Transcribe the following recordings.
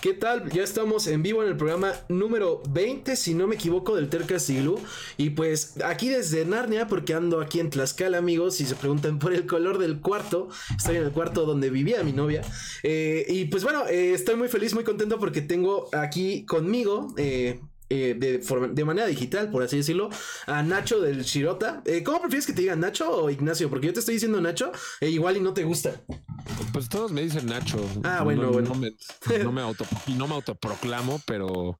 ¿Qué tal? Ya estamos en vivo en el programa número 20, si no me equivoco, del Tercas Siglu. Y pues aquí desde Narnia, porque ando aquí en Tlaxcala, amigos, y se preguntan por el color del cuarto. Estoy en el cuarto donde vivía mi novia. Eh, y pues bueno, eh, estoy muy feliz, muy contento porque tengo aquí conmigo. Eh, eh, de, manera digital, por así decirlo, a Nacho del Shirota. Eh, ¿Cómo prefieres que te digan Nacho o Ignacio? Porque yo te estoy diciendo Nacho, e igual y no te gusta. Pues todos me dicen Nacho. Ah, bueno, bueno. No me, auto, no me autoproclamo, pero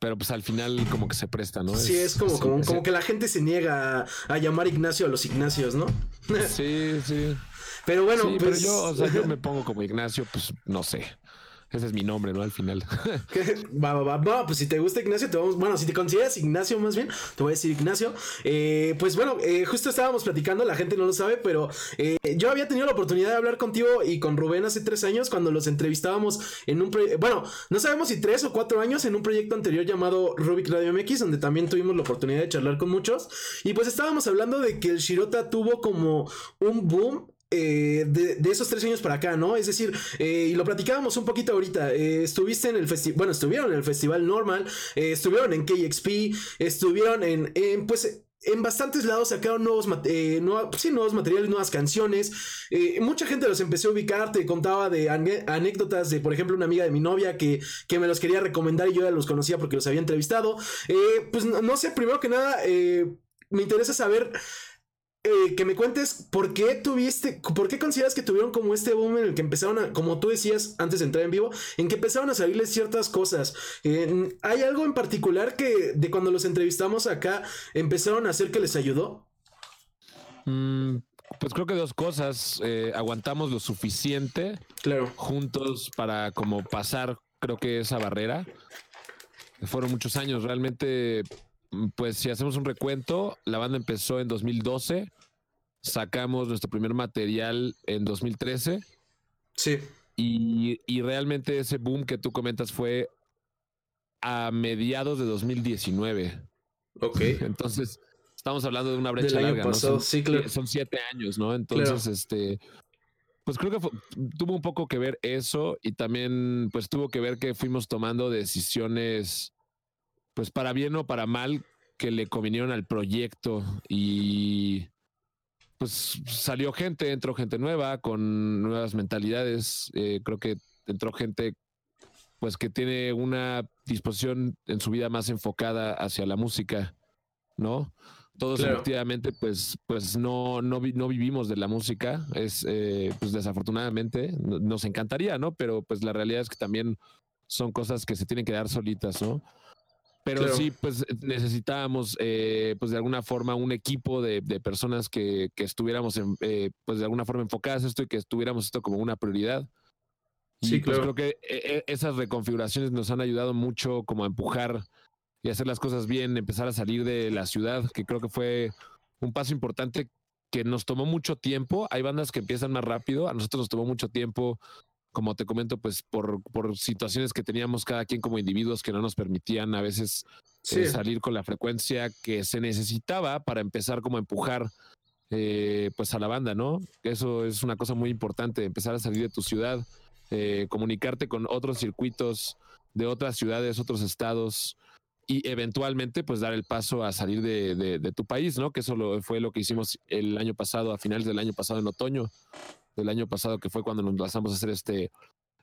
pero pues al final como que se presta, ¿no? Sí, es, como, como, que la gente se niega a, llamar Ignacio a los Ignacios, ¿no? Sí, sí. Pero bueno, pero pues yo, o sea, yo me pongo como Ignacio, pues no sé. Ese es mi nombre, ¿no? Al final. va, va, va. pues si te gusta Ignacio, te vamos. Bueno, si te consideras Ignacio más bien, te voy a decir Ignacio. Eh, pues bueno, eh, justo estábamos platicando, la gente no lo sabe, pero eh, yo había tenido la oportunidad de hablar contigo y con Rubén hace tres años cuando los entrevistábamos en un proyecto. Bueno, no sabemos si tres o cuatro años en un proyecto anterior llamado Rubik Radio MX, donde también tuvimos la oportunidad de charlar con muchos. Y pues estábamos hablando de que el Shirota tuvo como un boom eh, de, esos tres años para acá, ¿no? Es decir, eh, y lo platicábamos un poquito ahorita, eh, estuviste en el festival, bueno, estuvieron en el festival normal, estuvieron en KXP, estuvieron en, pues... En bastantes lados sacaron nuevos, nuevos materiales, nuevas canciones. mucha gente los empezó a ubicar. Te contaba de anécdotas de, por ejemplo, una amiga de mi novia que, que, me los quería recomendar y yo ya los conocía porque los había entrevistado. pues no, sé, primero que nada, me interesa saber eh, que me cuentes por qué tuviste, por qué consideras que tuvieron como este boom en el que empezaron a, como tú decías antes de entrar en vivo, en que empezaron a salirles ciertas cosas. ¿Hay algo en particular que de cuando los entrevistamos acá empezaron a hacer que les ayudó? Mm, pues creo que dos cosas. Eh, aguantamos lo suficiente claro. juntos para como pasar, creo que esa barrera. Fueron muchos años, realmente pues si hacemos un recuento, la banda empezó en 2012, sacamos nuestro primer material en 2013. Sí. Y, realmente ese boom que tú comentas fue a mediados de 2019. Ok. Entonces, estamos hablando de una brecha larga, ¿no? Son, sí, claro. son, siete años, ¿no? Entonces, este, pues creo que tuvo un poco que ver eso y también, pues tuvo que ver que fuimos tomando decisiones pues para bien o para mal, que le convinieron al proyecto y pues salió gente, entró gente nueva con nuevas mentalidades. Eh, creo que entró gente pues que tiene una disposición en su vida más enfocada hacia la música, ¿no? Todos efectivamente pues, pues no, no, no, vivimos de la música, es eh, pues desafortunadamente, nos encantaría, ¿no? Pero pues la realidad es que también son cosas que se tienen que dar solitas, ¿no? Pero sí, pues necesitábamos, eh, pues de alguna forma, un equipo de, personas que, estuviéramos, en, eh, pues de alguna forma enfocadas a esto y que estuviéramos esto como una prioridad. Sí, pues creo que eh, esas reconfiguraciones nos han ayudado mucho como a empujar y hacer las cosas bien, empezar a salir de la ciudad, que creo que fue un paso importante que nos tomó mucho tiempo. Hay bandas que empiezan más rápido, a nosotros nos tomó mucho tiempo como te comento, pues por, por situaciones que teníamos cada quien como individuos que no nos permitían a veces eh, salir con la frecuencia que se necesitaba para empezar como a empujar eh, pues a la banda, ¿no? Eso es una cosa muy importante, empezar a salir de tu ciudad, eh, comunicarte con otros circuitos de otras ciudades, otros estados y eventualmente pues dar el paso a salir de, de, tu país, ¿no? Que eso fue lo que hicimos el año pasado, a finales del año pasado en otoño del año pasado, que fue cuando nos lanzamos a hacer este,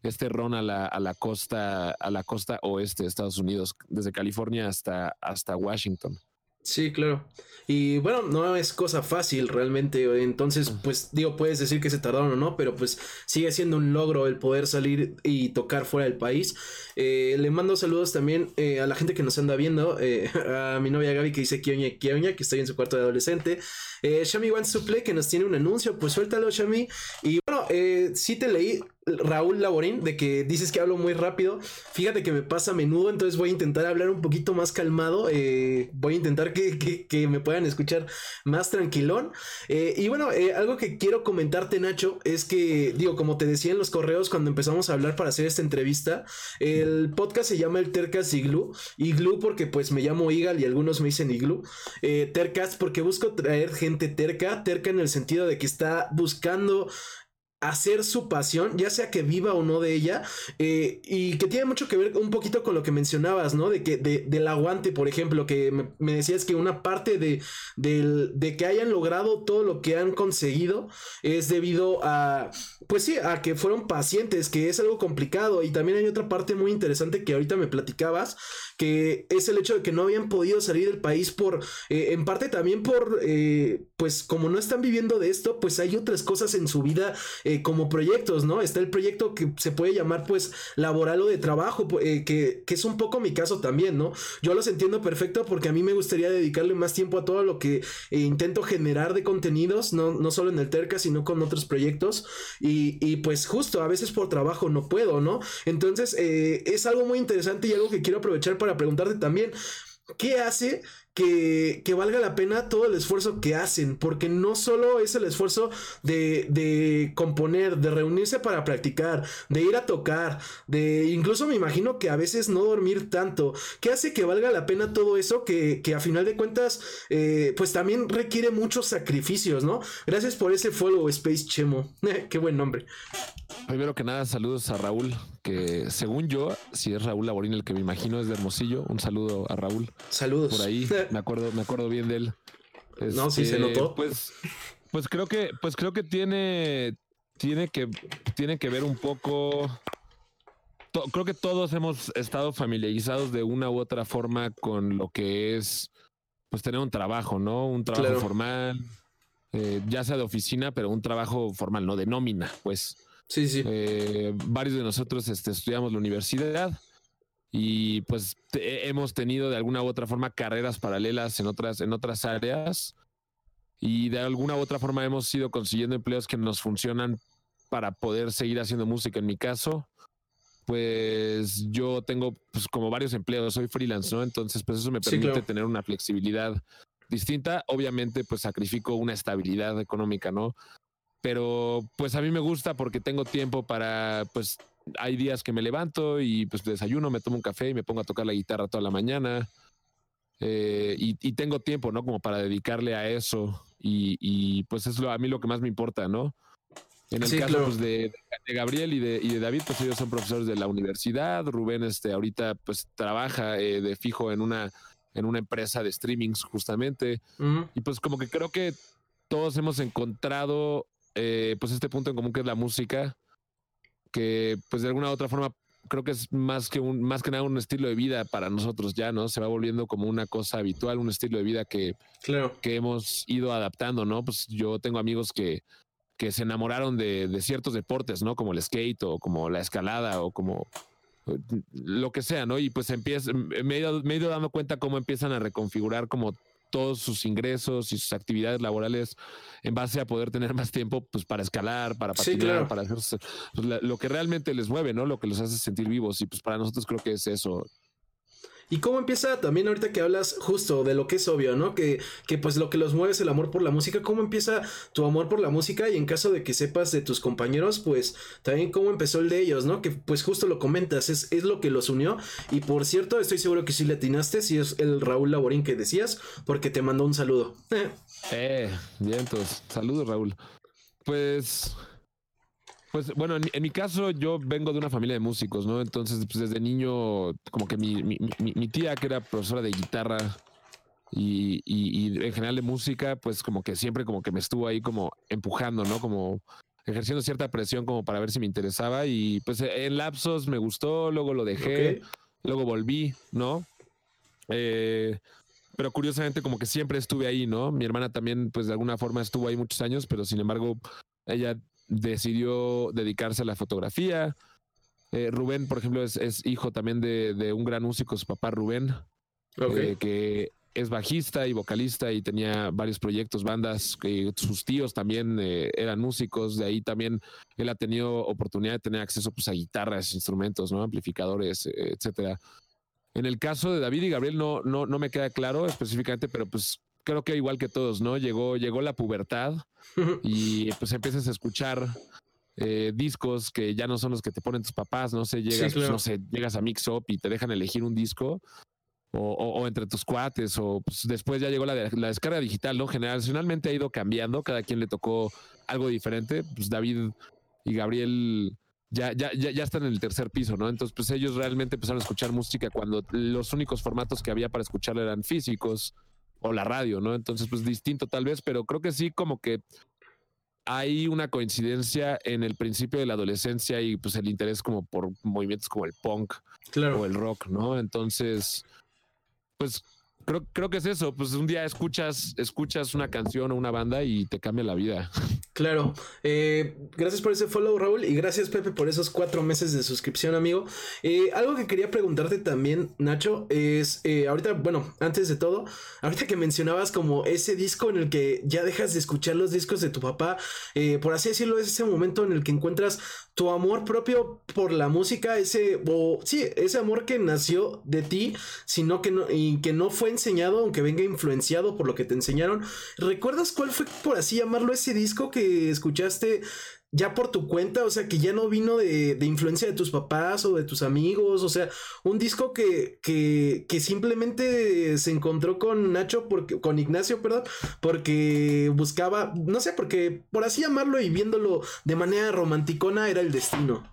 este ron a la, a la costa, a la costa oeste de Estados Unidos, desde California hasta, hasta Washington. Sí, claro. Y bueno, no es cosa fácil realmente. Entonces, pues digo, puedes decir que se tardaron o no, pero pues sigue siendo un logro el poder salir y tocar fuera del país. Eh, le mando saludos también eh, a la gente que nos anda viendo. Eh, a mi novia Gaby que dice Kioña Kioña, que estoy en su cuarto de adolescente. Shami Wants to Play que nos tiene un anuncio. Pues suéltalo, Shami. Y bueno, sí te leí Raúl Laborín, de que dices que hablo muy rápido. Fíjate que me pasa a menudo, entonces voy a intentar hablar un poquito más calmado. Eh, voy a intentar que, me puedan escuchar más tranquilón. Eh, y bueno, eh, algo que quiero comentarte, Nacho, es que, digo, como te decía en los correos cuando empezamos a hablar para hacer esta entrevista, el podcast se llama el Tercas Igloo. Igloo porque pues me llamo Igal y algunos me dicen Igloo. Tercas porque busco traer gente terca, terca en el sentido de que está buscando hacer su pasión, ya sea que viva o no de ella, eh, y que tiene mucho que ver un poquito con lo que mencionabas, ¿no? De que de, del aguante, por ejemplo, que me, decías que una parte de, de, que hayan logrado todo lo que han conseguido es debido a, pues sí, a que fueron pacientes, que es algo complicado, y también hay otra parte muy interesante que ahorita me platicabas, que es el hecho de que no habían podido salir del país por, eh, en parte también por, eh, pues como no están viviendo de esto, pues hay otras cosas en su vida eh, como proyectos, ¿no? Está el proyecto que se puede llamar pues laboral o de trabajo, eh, que, es un poco mi caso también, ¿no? Yo los entiendo perfecto porque a mí me gustaría dedicarle más tiempo a todo lo que intento generar de contenidos, no, no solo en el Terca, sino con otros proyectos. Y, pues justo, a veces por trabajo no puedo, ¿no? Entonces es algo muy interesante y algo que quiero aprovechar para preguntarte también. ¿Qué hace que, valga la pena todo el esfuerzo que hacen, porque no solo es el esfuerzo de, de, componer, de reunirse para practicar, de ir a tocar, de incluso me imagino que a veces no dormir tanto, ¿qué hace que valga la pena todo eso que, que a final de cuentas eh, pues también requiere muchos sacrificios, ¿no? Gracias por ese follow Space Chemo, qué buen nombre. Primero que nada, saludos a Raúl, que según yo, si es Raúl Laborín el que me imagino es de Hermosillo, un saludo a Raúl. Saludos. Por ahí, me acuerdo, me acuerdo bien de él. no, sí se este, notó. Pues, pues creo que, pues creo que tiene, tiene que, tiene que ver un poco. creo que todos hemos estado familiarizados de una u otra forma con lo que es, pues tener un trabajo, ¿no? Un trabajo formal, eh, ya sea de oficina, pero un trabajo formal, no de nómina, pues. Sí, sí. Eh, varios de nosotros este, estudiamos la universidad y pues hemos tenido de alguna u otra forma carreras paralelas en otras, en otras áreas y de alguna u otra forma hemos ido consiguiendo empleos que nos funcionan para poder seguir haciendo música. En mi caso, pues yo tengo pues como varios empleos, soy freelance, ¿no? Entonces, pues eso me permite tener una flexibilidad distinta. Obviamente, pues sacrifico una estabilidad económica, ¿no? pero pues a mí me gusta porque tengo tiempo para, pues hay días que me levanto y pues desayuno, me tomo un café y me pongo a tocar la guitarra toda la mañana. Eh, y, tengo tiempo, ¿no? Como para dedicarle a eso. Y, pues es lo, a mí lo que más me importa, ¿no? En el caso pues, de, Gabriel y de, y de, David, pues ellos son profesores de la universidad. Rubén, este, ahorita pues trabaja eh, de fijo en una, en una empresa de streamings justamente. Y pues como que creo que todos hemos encontrado eh, pues este punto en común que es la música, que pues de alguna u otra forma creo que es más que un, más que nada un estilo de vida para nosotros ya, ¿no? Se va volviendo como una cosa habitual, un estilo de vida que, que hemos ido adaptando, ¿no? Pues yo tengo amigos que, que se enamoraron de, de ciertos deportes, ¿no? Como el skate o como la escalada o como lo que sea, ¿no? Y pues empieza, me he, ido, me he ido dando cuenta cómo empiezan a reconfigurar como todos sus ingresos y sus actividades laborales en base a poder tener más tiempo pues para escalar, para patinar, para hacer pues, lo que realmente les mueve, ¿no? Lo que los hace sentir vivos y pues para nosotros creo que es eso. Y cómo empieza también ahorita que hablas justo de lo que es obvio, ¿no? Que, que pues lo que los mueve es el amor por la música. ¿Cómo empieza tu amor por la música? Y en caso de que sepas de tus compañeros, pues también cómo empezó el de ellos, ¿no? Que pues justo lo comentas, es, es lo que los unió. Y por cierto, estoy seguro que sí le atinaste, si es el Raúl Laborín que decías, porque te mandó un saludo. eh, bien, entonces, saludos Raúl. Pues pues bueno, en, mi caso yo vengo de una familia de músicos, ¿no? Entonces, pues desde niño, como que mi, mi, mi, tía, que era profesora de guitarra y, y, en general de música, pues como que siempre como que me estuvo ahí como empujando, ¿no? Como ejerciendo cierta presión como para ver si me interesaba y pues en lapsos me gustó, luego lo dejé, luego volví, ¿no? Eh, pero curiosamente como que siempre estuve ahí, ¿no? Mi hermana también pues de alguna forma estuvo ahí muchos años, pero sin embargo ella decidió dedicarse a la fotografía. Eh, Rubén, por ejemplo, es, hijo también de, un gran músico, su papá Rubén, eh, que es bajista y vocalista y tenía varios proyectos, bandas, que sus tíos también eh, eran músicos, de ahí también él ha tenido oportunidad de tener acceso pues, a guitarras, instrumentos, ¿no? amplificadores, etcétera. En el caso de David y Gabriel no, no, no me queda claro específicamente, pero pues creo que igual que todos, ¿no? Llegó, llegó la pubertad y pues empiezas a escuchar eh, discos que ya no son los que te ponen tus papás, no sé, llegas, pues, no sé, llegas a Mix Up y te dejan elegir un disco. O, entre tus cuates, o pues, después ya llegó la, la descarga digital, ¿no? Generacionalmente ha ido cambiando, cada quien le tocó algo diferente. Pues David y Gabriel ya, ya, ya, ya están en el tercer piso, ¿no? Entonces, pues ellos realmente empezaron a escuchar música cuando los únicos formatos que había para escuchar eran físicos o la radio, ¿no? Entonces, pues distinto tal vez, pero creo que sí como que hay una coincidencia en el principio de la adolescencia y pues el interés como por movimientos como el punk o el rock, ¿no? Entonces, pues creo, creo que es eso, pues un día escuchas, escuchas una canción o una banda y te cambia la vida. Claro. Eh, gracias por ese follow, Raúl. Y gracias, Pepe, por esos cuatro meses de suscripción, amigo. Eh, algo que quería preguntarte también, Nacho, es eh, ahorita, bueno, antes de todo, ahorita que mencionabas como ese disco en el que ya dejas de escuchar los discos de tu papá, por así decirlo, es ese momento en el que encuentras tu amor propio por la música, ese, sí, ese amor que nació de ti, sino que no, y que no fue enseñado, aunque venga influenciado por lo que te enseñaron. ¿Recuerdas cuál fue, por así llamarlo, ese disco que escuchaste ya por tu cuenta, o sea, que ya no vino de, influencia de tus papás o de tus amigos, o sea, un disco que, que, que simplemente se encontró con Nacho, porque, con Ignacio, perdón, porque buscaba, no sé, porque por así llamarlo y viéndolo de manera romanticona era el destino.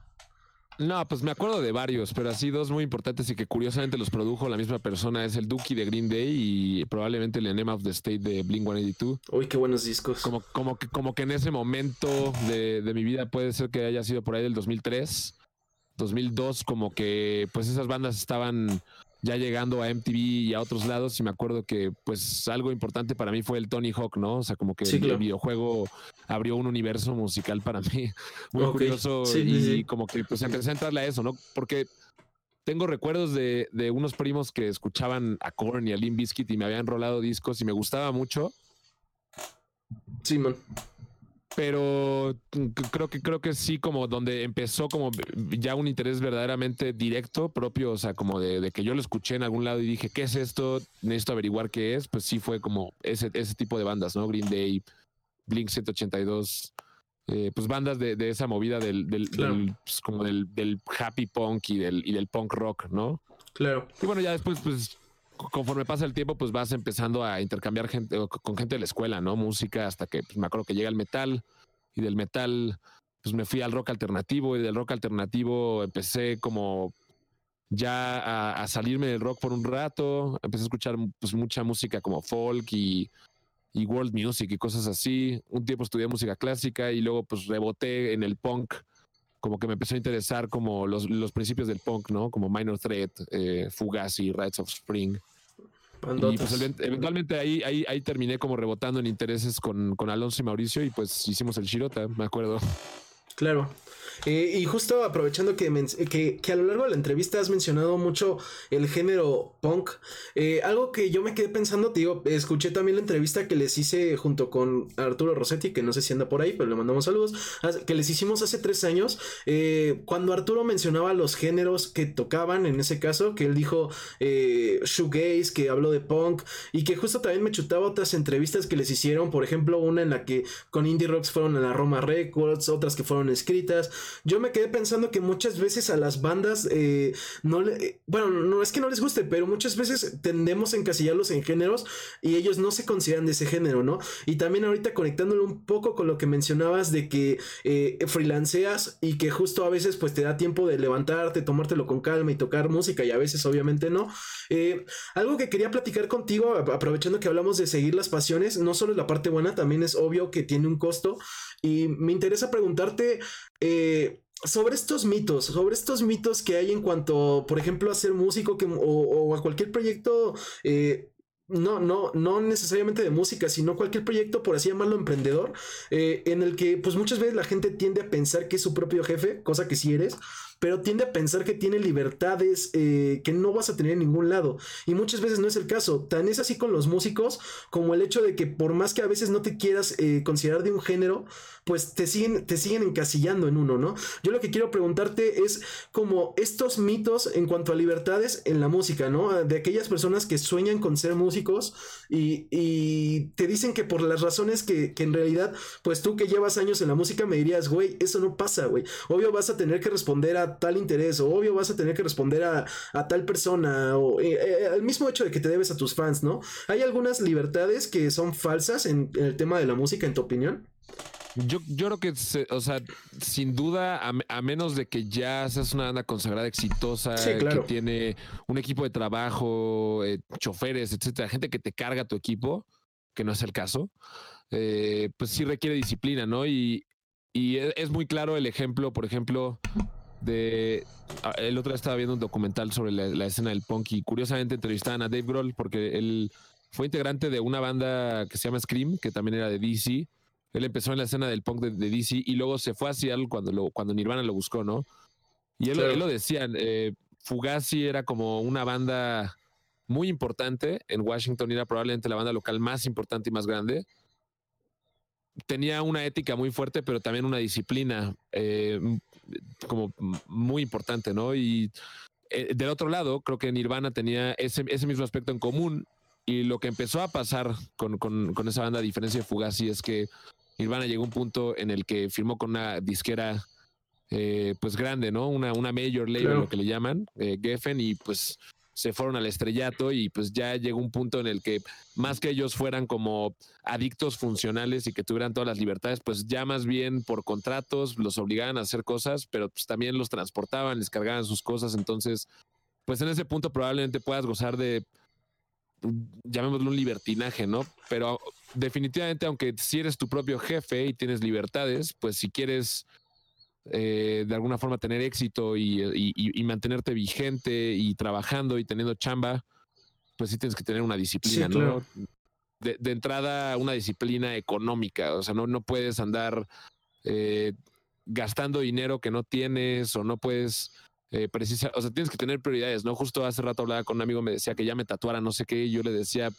No, pues me acuerdo de varios, pero así dos muy importantes y que curiosamente los produjo la misma persona es el Dookie de Green Day y probablemente el Enema of the State de Blink 182. Uy, qué buenos discos. Como, como, que, como que en ese momento de, de mi vida puede ser que haya sido por ahí del 2003, 2002, como que pues esas bandas estaban ya llegando a MTV y a otros lados, y me acuerdo que pues algo importante para mí fue el Tony Hawk, ¿no? O sea, como que el, videojuego abrió un universo musical para mí muy curioso y como que pues empecé a entrarle a eso, ¿no? Porque tengo recuerdos de, de unos primos que escuchaban a Korn y a Limp Bizkit y me habían rolado discos y me gustaba mucho. Sí, man pero creo que creo que sí como donde empezó como ya un interés verdaderamente directo propio, o sea, como de, que yo lo escuché en algún lado y dije, ¿qué es esto? Necesito averiguar qué es, pues sí fue como ese, ese tipo de bandas, ¿no? Green Day, Blink 182, eh, pues bandas de, esa movida del, del, pues como del, del, happy punk y del, y del punk rock, ¿no? Claro. Y bueno, ya después, pues conforme pasa el tiempo, pues vas empezando a intercambiar gente con gente de la escuela, ¿no? Música, hasta que pues, me acuerdo que llega el metal y del metal, pues me fui al rock alternativo y del rock alternativo empecé como ya a, salirme del rock por un rato, empecé a escuchar pues mucha música como folk y, world music y cosas así. Un tiempo estudié música clásica y luego pues reboté en el punk como que me empezó a interesar como los, los principios del punk, ¿no? Como Minor Threat, eh, Fugazi, Rights of Spring. Y pues eventualmente ahí, ahí, ahí terminé como rebotando en intereses con, con Alonso y Mauricio y pues hicimos el Shirota, me acuerdo. Claro. Eh, y justo aprovechando que, que, a lo largo de la entrevista has mencionado mucho el género punk, eh, algo que yo me quedé pensando, digo, escuché también la entrevista que les hice junto con Arturo Rossetti, que no sé si anda por ahí, pero le mandamos saludos, que les hicimos hace tres años, eh, cuando Arturo mencionaba los géneros que tocaban, en ese caso, que él dijo shoegaze, que habló de punk, y que justo también me chutaba otras entrevistas que les hicieron, por ejemplo, una en la que con Indie Rocks fueron a la Roma Records, otras que fueron escritas, yo me quedé pensando que muchas veces a las bandas eh, no le, bueno, no es que no les guste, pero muchas veces tendemos a encasillarlos en géneros y ellos no se consideran de ese género, ¿no? Y también ahorita conectándolo un poco con lo que mencionabas de que eh, freelanceas y que justo a veces pues te da tiempo de levantarte, tomártelo con calma y tocar música y a veces obviamente no. Eh, algo que quería platicar contigo, aprovechando que hablamos de seguir las pasiones, no solo es la parte buena, también es obvio que tiene un costo y me interesa preguntarte eh, sobre estos mitos, sobre estos mitos que hay en cuanto, por ejemplo, a ser músico o, a cualquier proyecto. Eh, no, no, no necesariamente de música, sino cualquier proyecto, por así llamarlo, emprendedor, eh, en el que pues muchas veces la gente tiende a pensar que es su propio jefe, cosa que sí eres, pero tiende a pensar que tiene libertades eh, que no vas a tener en ningún lado. Y muchas veces no es el caso. Tan es así con los músicos como el hecho de que por más que a veces no te quieras eh, considerar de un género, pues te siguen, te siguen encasillando en uno, ¿no? Yo lo que quiero preguntarte es como estos mitos en cuanto a libertades en la música, ¿no? De aquellas personas que sueñan con ser músicos y, te dicen que por las razones que, en realidad, pues tú que llevas años en la música me dirías, güey, eso no pasa, güey. Obvio vas a tener que responder a tal interés, o obvio vas a tener que responder a, tal persona, o el eh, eh, mismo hecho de que te debes a tus fans, ¿no? ¿Hay algunas libertades que son falsas en, el tema de la música, en tu opinión? Yo, yo creo que, o sea, sin duda, a, menos de que ya seas una banda consagrada exitosa, que tiene un equipo de trabajo, eh, choferes, etcétera, gente que te carga tu equipo, que no es el caso, eh, pues sí requiere disciplina, ¿no? Y, y e, es muy claro el ejemplo, por ejemplo, de ah, el otro día estaba viendo un documental sobre la, escena del punk y curiosamente entrevistaban a Dave Grohl porque él fue integrante de una banda que se llama Scream, que también era de DC él empezó en la escena del punk de, DC y luego se fue hacia Seattle cuando, lo, cuando Nirvana lo buscó, ¿no? Y él, lo decía, eh, Fugazi era como una banda muy importante en Washington, era probablemente la banda local más importante y más grande. Tenía una ética muy fuerte, pero también una disciplina eh, como muy importante, ¿no? Y eh, del otro lado, creo que Nirvana tenía ese, ese mismo aspecto en común. Y lo que empezó a pasar con, con, con esa banda, a diferencia de Fugazi, es que Nirvana llegó a un punto en el que firmó con una disquera eh, pues grande, ¿no? Una, una major label, lo que le llaman, eh, Geffen, y pues se fueron al estrellato y pues ya llegó un punto en el que más que ellos fueran como adictos funcionales y que tuvieran todas las libertades, pues ya más bien por contratos los obligaban a hacer cosas, pero pues también los transportaban, les cargaban sus cosas, entonces pues en ese punto probablemente puedas gozar de llamémoslo un libertinaje, ¿no? Pero definitivamente, aunque si eres tu propio jefe y tienes libertades, pues si quieres eh, de alguna forma tener éxito y, mantenerte vigente y trabajando y teniendo chamba, pues sí tienes que tener una disciplina, ¿no? De, entrada, una disciplina económica, o sea, no, no puedes andar eh, gastando dinero que no tienes o no puedes eh, precisa, o sea, tienes que tener prioridades, ¿no? Justo hace rato hablaba con un amigo, me decía que ya me tatuara no sé qué, y yo le decía,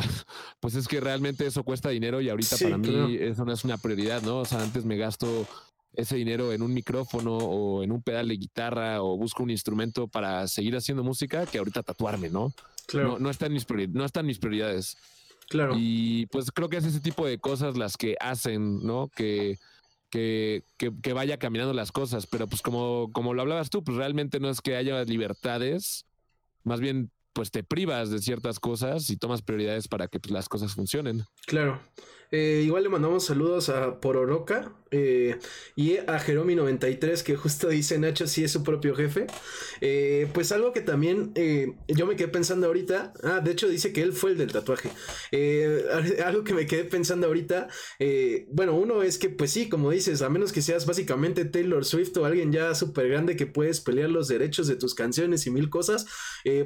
pues es que realmente eso cuesta dinero y ahorita para mí eso no es una prioridad, ¿no? O sea, antes me gasto ese dinero en un micrófono o en un pedal de guitarra o busco un instrumento para seguir haciendo música que ahorita tatuarme, ¿no? Claro. No, no, están mis no están mis prioridades. Claro. Y pues creo que es ese tipo de cosas las que hacen, ¿no? Que, que, que, vaya caminando las cosas, pero pues como, como lo hablabas tú, pues realmente no es que haya libertades, más bien pues te privas de ciertas cosas y tomas prioridades para que pues, las cosas funcionen. Claro. Eh, igual le mandamos saludos a Pororoca eh, y a Jeromi93, que justo dice Nacho si es su propio jefe. Eh, pues algo que también yo me quedé pensando ahorita. Ah, de hecho dice que él fue el del tatuaje. algo que me quedé pensando ahorita. bueno, uno es que, pues sí, como dices, a menos que seas básicamente Taylor Swift o alguien ya súper grande que puedes pelear los derechos de tus canciones y mil cosas,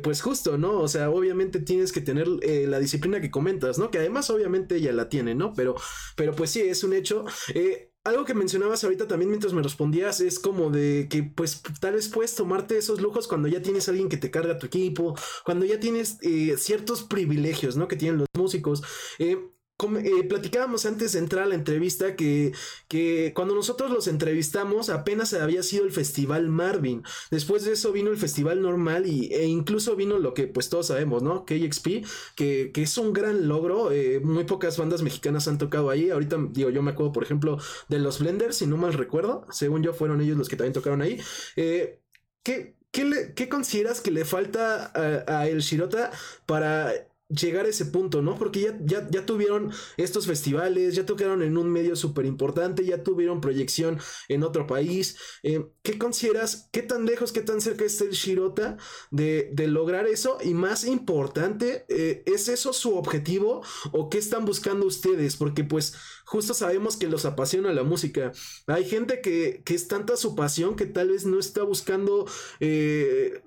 pues justo, ¿no? O sea, obviamente tienes que tener la disciplina que comentas, ¿no? Que además, obviamente, ella la tiene, ¿no? Pero, pero pues sí, es un hecho. Eh, algo que mencionabas ahorita también mientras me respondías es como de que pues tal vez puedes tomarte esos lujos cuando ya tienes alguien que te carga tu equipo, cuando ya tienes eh, ciertos privilegios, ¿no? Que tienen los músicos. Eh, eh, platicábamos antes de entrar a la entrevista que, que, cuando nosotros los entrevistamos apenas había sido el festival Marvin. Después de eso vino el festival normal y, e incluso vino lo que pues todos sabemos, ¿no? KXP, que, que es un gran logro. Eh, muy pocas bandas mexicanas han tocado ahí. Ahorita digo, yo me acuerdo por ejemplo de los Blenders, si no mal recuerdo. Según yo fueron ellos los que también tocaron ahí. Eh, ¿qué, qué, consideras que le falta a El Shirota para llegar a ese punto, ¿no? Porque ya, ya, ya tuvieron estos festivales, ya tocaron en un medio súper importante, ya tuvieron proyección en otro país. Eh, ¿Qué consideras? ¿Qué tan lejos, qué tan cerca está el Shirota de, lograr eso? Y más importante, eh, ¿es eso su objetivo o qué están buscando ustedes? Porque pues justo sabemos que los apasiona la música. Hay gente que, que es tanta su pasión que tal vez no está buscando... Eh,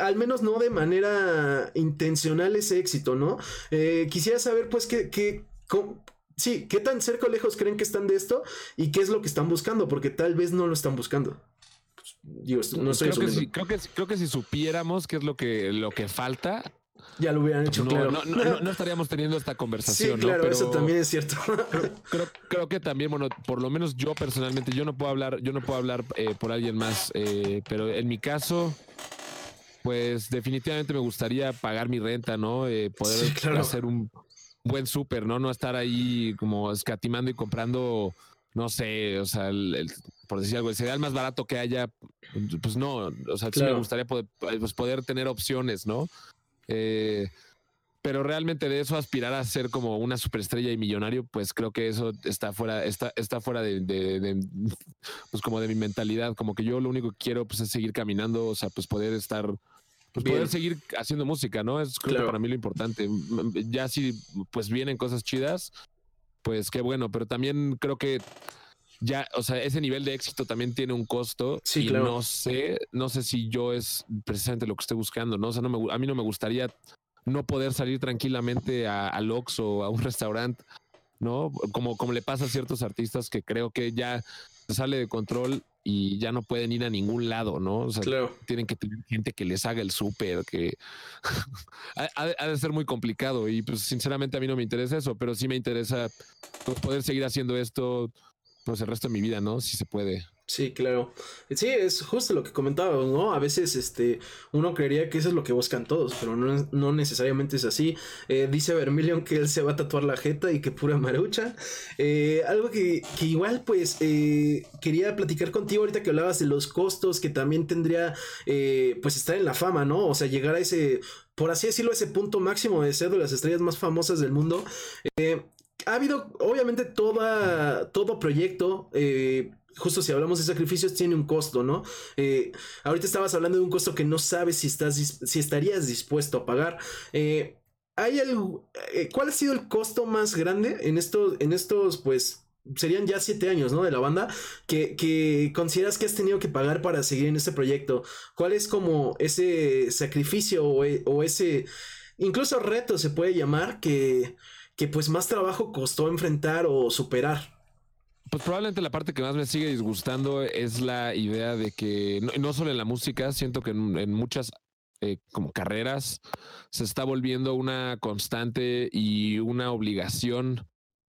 al menos no de manera intencional ese éxito, ¿no? Eh, quisiera saber, pues, que, sí, qué tan cerca o lejos creen que están de esto y qué es lo que están buscando, porque tal vez no lo están buscando. Pues, digo, no creo que, si, creo, que, creo que si supiéramos qué es lo que, lo que falta, ya lo hubieran hecho, no, claro. No, estaríamos teniendo esta conversación. Sí, claro, eso también es cierto. creo, creo, que también, bueno, por lo menos yo personalmente, yo no puedo hablar, yo no puedo hablar eh, por alguien más, eh, pero en mi caso, pues definitivamente me gustaría pagar mi renta, ¿no? Eh, poder hacer un buen súper, ¿no? No estar ahí como escatimando y comprando, no sé, o sea, por decir algo, el cereal más barato que haya, pues no, o sea, sí me gustaría poder, pues poder tener opciones, ¿no? Eh, pero realmente de eso aspirar a ser como una superestrella y millonario, pues creo que eso está fuera, está, está fuera de, de, pues como de mi mentalidad, como que yo lo único que quiero pues es seguir caminando, o sea, pues poder estar, pues poder seguir haciendo música, ¿no? Es creo que para mí lo importante. Ya si pues vienen cosas chidas, pues qué bueno, pero también creo que ya, o sea, ese nivel de éxito también tiene un costo sí, y claro. no sé, no sé si yo es precisamente lo que estoy buscando, ¿no? O sea, no me, a mí no me gustaría no poder salir tranquilamente a, al Ox o a un restaurante, ¿no? Como, como le pasa a ciertos artistas que creo que ya sale de control y ya no pueden ir a ningún lado, ¿no? O sea, claro. tienen que tener gente que les haga el súper, que ha, ha, de ser muy complicado y pues sinceramente a mí no me interesa eso, pero sí me interesa pues, poder seguir haciendo esto pues el resto de mi vida, ¿no? Si se puede. Sí, claro. Sí, es justo lo que comentábamos, ¿no? A veces este, uno creería que eso es lo que buscan todos, pero no, no necesariamente es así. Eh, dice Vermilion que él se va a tatuar la jeta y que pura marucha. Eh, algo que, que, igual, pues, eh, quería platicar contigo ahorita que hablabas de los costos que también tendría, eh, pues, estar en la fama, ¿no? O sea, llegar a ese, por así decirlo, ese punto máximo de ser de las estrellas más famosas del mundo. Eh, ha habido, obviamente, toda, todo proyecto, eh, justo si hablamos de sacrificios, tiene un costo, ¿no? Eh, ahorita estabas hablando de un costo que no sabes si, estás, si estarías dispuesto a pagar. Eh, ¿hay algo, ¿Cuál ha sido el costo más grande en estos, en estos pues, serían ya siete años, ¿no? De la banda, que, que, consideras que has tenido que pagar para seguir en este proyecto. ¿Cuál es como ese sacrificio o, o ese, incluso reto se puede llamar, que que pues más trabajo costó enfrentar o superar. Pues probablemente la parte que más me sigue disgustando es la idea de que, no, solo en la música, siento que en, muchas eh, como carreras se está volviendo una constante y una obligación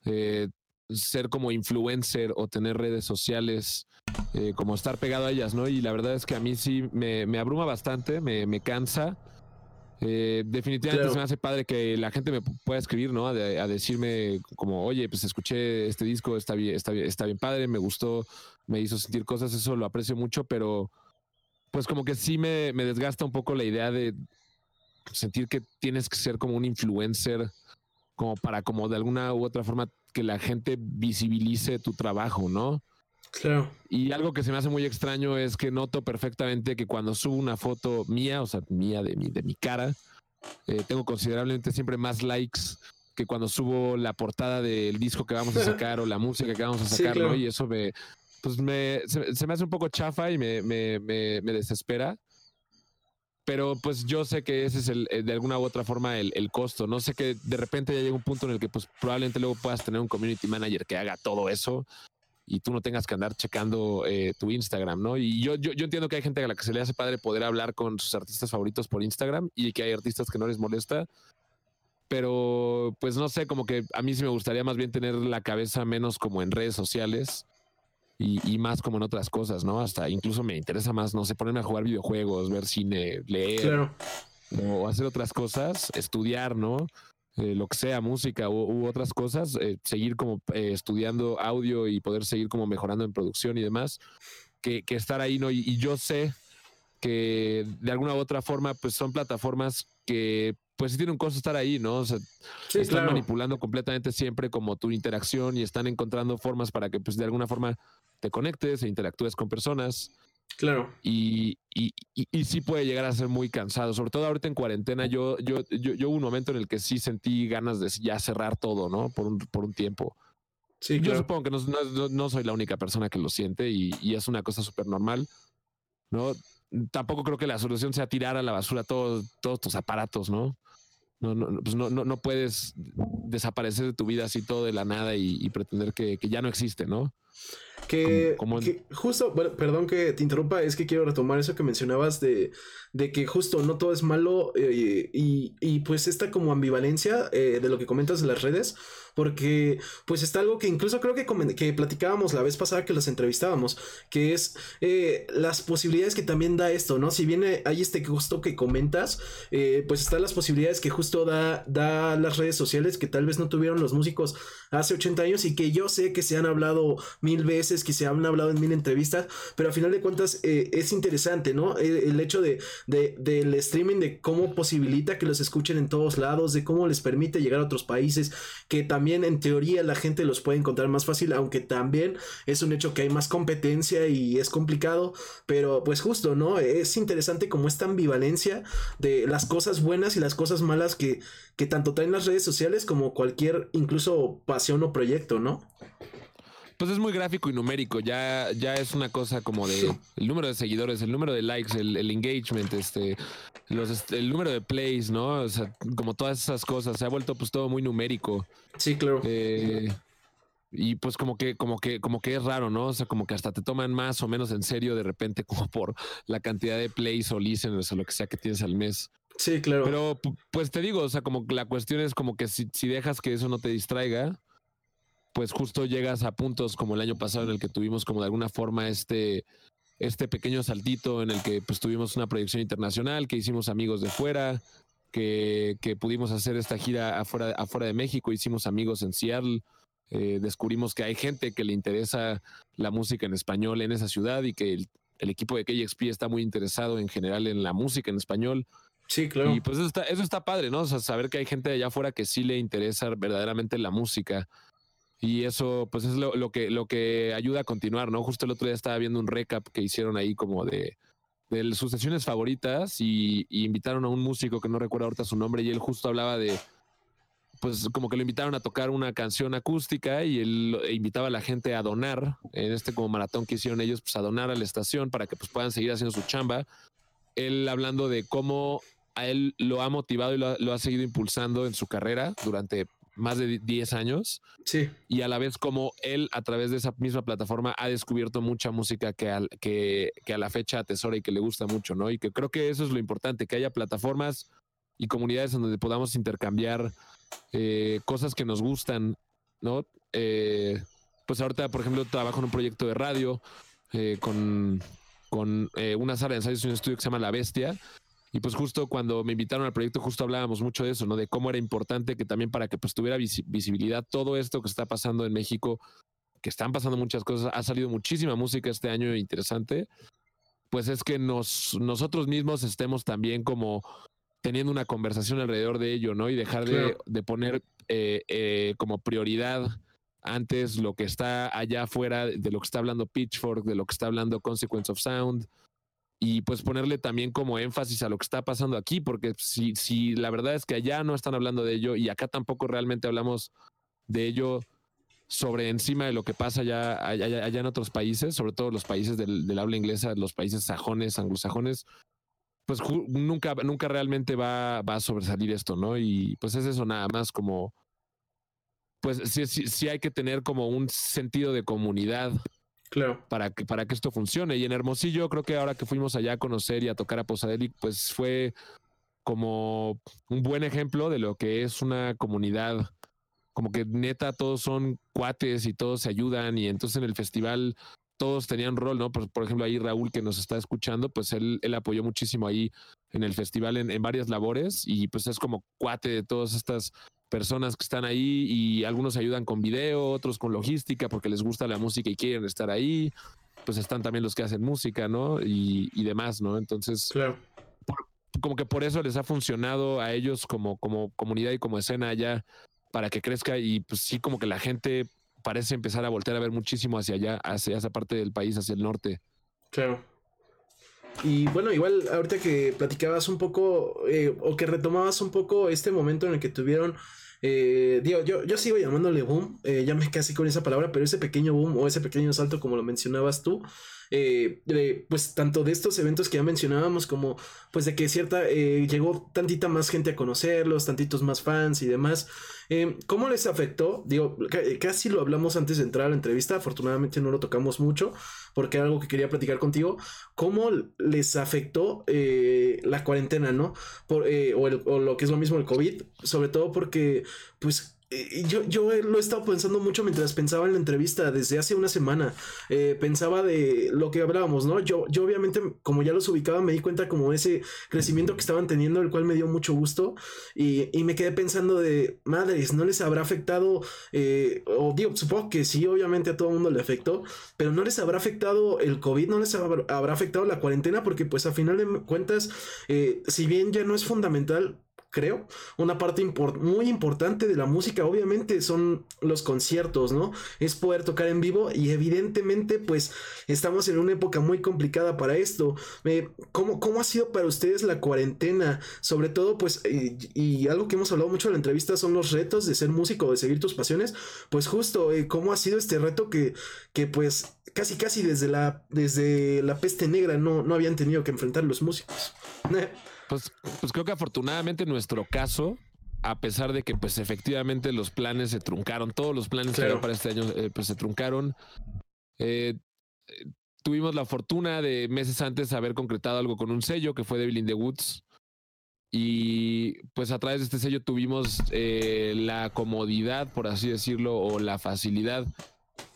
eh, ser como influencer o tener redes sociales, eh, como estar pegado a ellas, ¿no? Y la verdad es que a mí sí me, me abruma bastante, me cansa. Eh, definitivamente claro. se me hace padre que la gente me pueda escribir, ¿no? A, de, a, decirme como, oye, pues escuché este disco, está bien, está bien, está bien padre, me gustó, me hizo sentir cosas, eso lo aprecio mucho, pero pues como que sí me, me desgasta un poco la idea de sentir que tienes que ser como un influencer, como para como de alguna u otra forma que la gente visibilice tu trabajo, ¿no? Claro. Y algo que se me hace muy extraño es que noto perfectamente que cuando subo una foto mía, o sea, mía de mi, de mi cara, eh, tengo considerablemente siempre más likes que cuando subo la portada del disco que vamos a sacar o la música que vamos a sacar, sí, claro. ¿no? Y eso me, pues me, se, se, me hace un poco chafa y me, me, me, me, desespera. Pero pues yo sé que ese es el, de alguna u otra forma el, el, costo. No sé que de repente ya llega un punto en el que pues probablemente luego puedas tener un community manager que haga todo eso y tú no tengas que andar checando eh, tu Instagram, ¿no? Y yo, yo, yo, entiendo que hay gente a la que se le hace padre poder hablar con sus artistas favoritos por Instagram y que hay artistas que no les molesta. Pero, pues no sé, como que a mí sí me gustaría más bien tener la cabeza menos como en redes sociales y, y más como en otras cosas, ¿no? Hasta incluso me interesa más, no sé, ponerme a jugar videojuegos, ver cine, leer claro. o hacer otras cosas, estudiar, ¿no? Eh, lo que sea, música u, u otras cosas, eh, seguir como eh, estudiando audio y poder seguir como mejorando en producción y demás, que, que estar ahí, ¿no? Y, y, yo sé que de alguna u otra forma, pues son plataformas que pues sí tiene un costo estar ahí, ¿no? O sea, sí, están claro. manipulando completamente siempre como tu interacción y están encontrando formas para que pues de alguna forma te conectes e interactúes con personas. Claro. Y, y, y, y, sí puede llegar a ser muy cansado, sobre todo ahorita en cuarentena. Yo, yo, yo, yo hubo un momento en el que sí sentí ganas de ya cerrar todo, ¿no? Por un, por un tiempo. Sí, yo supongo que no, no, no, soy la única persona que lo siente y, y es una cosa súper normal, ¿no? Tampoco creo que la solución sea tirar a la basura todo, todos tus aparatos, ¿no? No, no, pues no, no, no puedes desaparecer de tu vida así todo de la nada y, y pretender que, que, ya no existe, ¿no? Que, justo, bueno, perdón que te interrumpa, es que quiero retomar eso que mencionabas de, de que justo no todo es malo eh, y, y, pues esta como ambivalencia eh, de lo que comentas de las redes, porque pues está algo que incluso creo que, que platicábamos la vez pasada que los entrevistábamos, que es eh, las posibilidades que también da esto, ¿no? Si viene hay este gusto que comentas, pues están las posibilidades que justo da, da las redes sociales que tal vez no tuvieron los músicos hace 80 años y que yo sé que se han hablado mil veces, que se han hablado en mil entrevistas, pero a final de cuentas eh, es interesante, ¿no? El, hecho de, del streaming, de cómo posibilita que los escuchen en todos lados, de cómo les permite llegar a otros países, que también en teoría la gente los puede encontrar más fácil, aunque también es un hecho que hay más competencia y es complicado, pero pues justo, ¿no? Es interesante como esta ambivalencia de las cosas buenas y las cosas malas que, que tanto traen las redes sociales como cualquier incluso pasión o proyecto, ¿no? Pues es muy gráfico y numérico, ya, ya es una cosa como de el número de seguidores, el número de likes, el, engagement, este, los, este, el número de plays, ¿no? O sea, como todas esas cosas, se ha vuelto pues todo muy numérico. Sí, claro. Eh, y pues como que, como que, como que es raro, ¿no? O sea, como que hasta te toman más o menos en serio de repente, como por la cantidad de plays o listeners o lo que sea que tienes al mes. Sí, claro. Pero pues te digo, o sea, como que la cuestión es como que si, si dejas que eso no te distraiga, pues justo llegas a puntos como el año pasado en el que tuvimos como de alguna forma este, este pequeño saltito en el que pues tuvimos una proyección internacional, que hicimos amigos de fuera, que, que pudimos hacer esta gira afuera, afuera de México, hicimos amigos en Seattle, eh, descubrimos que hay gente que le interesa la música en español en esa ciudad y que el, equipo de KXP está muy interesado en general en la música en español. Sí, claro. Y pues eso está, eso está padre, ¿no? O sea, saber que hay gente allá afuera que sí le interesa verdaderamente la música y eso, pues es lo, que, lo que ayuda a continuar, ¿no? Justo el otro día estaba viendo un recap que hicieron ahí como de, sus sesiones favoritas y, invitaron a un músico que no recuerdo ahorita su nombre y él justo hablaba de, pues como que lo invitaron a tocar una canción acústica y él invitaba a la gente a donar, en este como maratón que hicieron ellos, pues a donar a la estación para que pues puedan seguir haciendo su chamba. Él hablando de cómo a él lo ha motivado y lo ha seguido impulsando en su carrera durante más de 10 años. Sí. Y a la vez como él a través de esa misma plataforma ha descubierto mucha música que, que, que, a la fecha atesora y que le gusta mucho, ¿no? Y que creo que eso es lo importante, que haya plataformas y comunidades en donde podamos intercambiar eh, cosas que nos gustan, ¿no? Eh, pues ahorita, por ejemplo, trabajo en un proyecto de radio eh, con, con una sala de ensayos y un estudio que se llama La Bestia y pues justo cuando me invitaron al proyecto, justo hablábamos mucho de eso, ¿no? De cómo era importante que también para que pues tuviera visibilidad todo esto que está pasando en México, que están pasando muchas cosas, ha salido muchísima música este año interesante, pues es que nos, nosotros mismos estemos también como teniendo una conversación alrededor de ello, ¿no? Y dejar de, poner eh, eh, como prioridad antes lo que está allá afuera, de lo que está hablando Pitchfork, de lo que está hablando Consequence of Sound, y pues ponerle también como énfasis a lo que está pasando aquí, porque si, si la verdad es que allá no están hablando de ello y acá tampoco realmente hablamos de ello sobre encima de lo que pasa allá, allá, en otros países, sobre todo los países del, habla inglesa, los países sajones, anglosajones, pues nunca, nunca realmente va, va a sobresalir esto, ¿no? Y pues es eso nada más como, pues sí, sí, sí hay que tener como un sentido de comunidad Claro. Para que, para que esto funcione. Y en Hermosillo, creo que ahora que fuimos allá a conocer y a tocar a Posadelic, pues fue como un buen ejemplo de lo que es una comunidad. Como que neta todos son cuates y todos se ayudan. Y entonces en el festival todos tenían rol, ¿no? Por, por ejemplo, ahí Raúl que nos está escuchando, pues él, él apoyó muchísimo ahí en el festival en, en varias labores y pues es como cuate de todas estas personas que están ahí y algunos ayudan con video, otros con logística porque les gusta la música y quieren estar ahí. Pues están también los que hacen música, ¿no? Y, demás, ¿no? Entonces, claro. como que por eso les ha funcionado a ellos como, como comunidad y como escena allá para que crezca y pues sí, como que la gente parece empezar a voltear a ver muchísimo hacia allá, hacia esa parte del país, hacia el norte. Claro. Y bueno, igual ahorita que platicabas un poco eh, o que retomabas un poco este momento en el que tuvieron, eh, digo, yo, yo sigo llamándole boom, eh, ya me casi con esa palabra, pero ese pequeño boom o ese pequeño salto como lo mencionabas tú, eh, pues tanto de estos eventos que ya mencionábamos como pues de que cierta eh, llegó tantita más gente a conocerlos, tantitos más fans y demás. Eh, ¿Cómo les afectó? Digo, casi lo hablamos antes de entrar a la entrevista, afortunadamente no lo tocamos mucho porque era algo que quería platicar contigo. ¿Cómo les afectó la cuarentena, no? Por, o, o lo que es lo mismo el COVID, sobre todo porque pues yo, yo lo he estado pensando mucho mientras pensaba en la entrevista desde hace una semana. Eh, pensaba de lo que hablábamos, ¿no? Yo, yo obviamente, como ya los ubicaba, me di cuenta como ese crecimiento que estaban teniendo, el cual me dio mucho gusto. Y, y me quedé pensando de, madres, ¿no les habrá afectado? Eh, o digo, supongo que sí, obviamente a todo el mundo le afectó, pero ¿no les habrá afectado el COVID? ¿No les habrá, afectado la cuarentena? Porque pues a final de cuentas, eh, si bien ya no es fundamental, creo. Una parte muy importante de la música, obviamente, son los conciertos, ¿no? Es poder tocar en vivo y evidentemente, pues, estamos en una época muy complicada para esto. ¿cómo, ¿Cómo ha sido para ustedes la cuarentena? Sobre todo, pues, eh, y algo que hemos hablado mucho en la entrevista son los retos de ser músico, de seguir tus pasiones. Pues justo, eh, ¿cómo ha sido este reto que, que pues, casi, casi desde la, desde la peste negra no, no habían tenido que enfrentar los músicos? Pues, pues creo que afortunadamente en nuestro caso, a pesar de que pues efectivamente los planes se truncaron, todos los planes que había para este año eh, pues se truncaron. Eh, tuvimos la fortuna de meses antes haber concretado algo con un sello que fue Devil in the Woods. Y pues a través de este sello tuvimos eh, la comodidad, por así decirlo, o la facilidad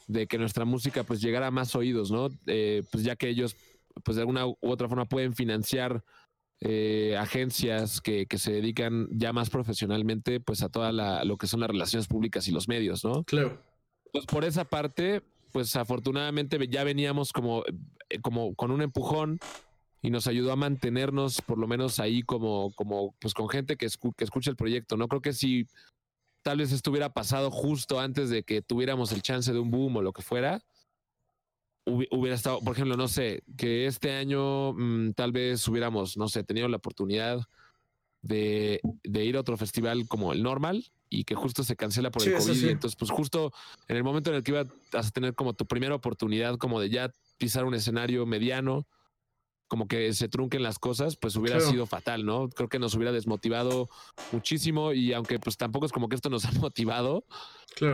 de que nuestra música pues llegara a más oídos, ¿no? pues ya que ellos pues de alguna u otra forma pueden financiar eh, agencias que, que, se dedican ya más profesionalmente pues a toda la, lo que son las relaciones públicas y los medios, ¿no? Claro. Pues por esa parte, pues afortunadamente ya veníamos como, eh, como con un empujón y nos ayudó a mantenernos por lo menos ahí como, como pues con gente que, que escucha el proyecto, ¿no? Creo que si tal vez estuviera pasado justo antes de que tuviéramos el chance de un boom o lo que fuera, hubiera estado, por ejemplo, no sé, que este año mm, tal vez hubiéramos, no sé, tenido la oportunidad de, ir a otro festival como el normal y que justo se cancela por el COVID. entonces, pues justo en el momento en el que ibas a tener como tu primera oportunidad como de ya pisar un escenario mediano, como que se trunquen las cosas, pues hubiera sido fatal, ¿no? Creo que nos hubiera desmotivado muchísimo y aunque pues tampoco es como que esto nos ha motivado,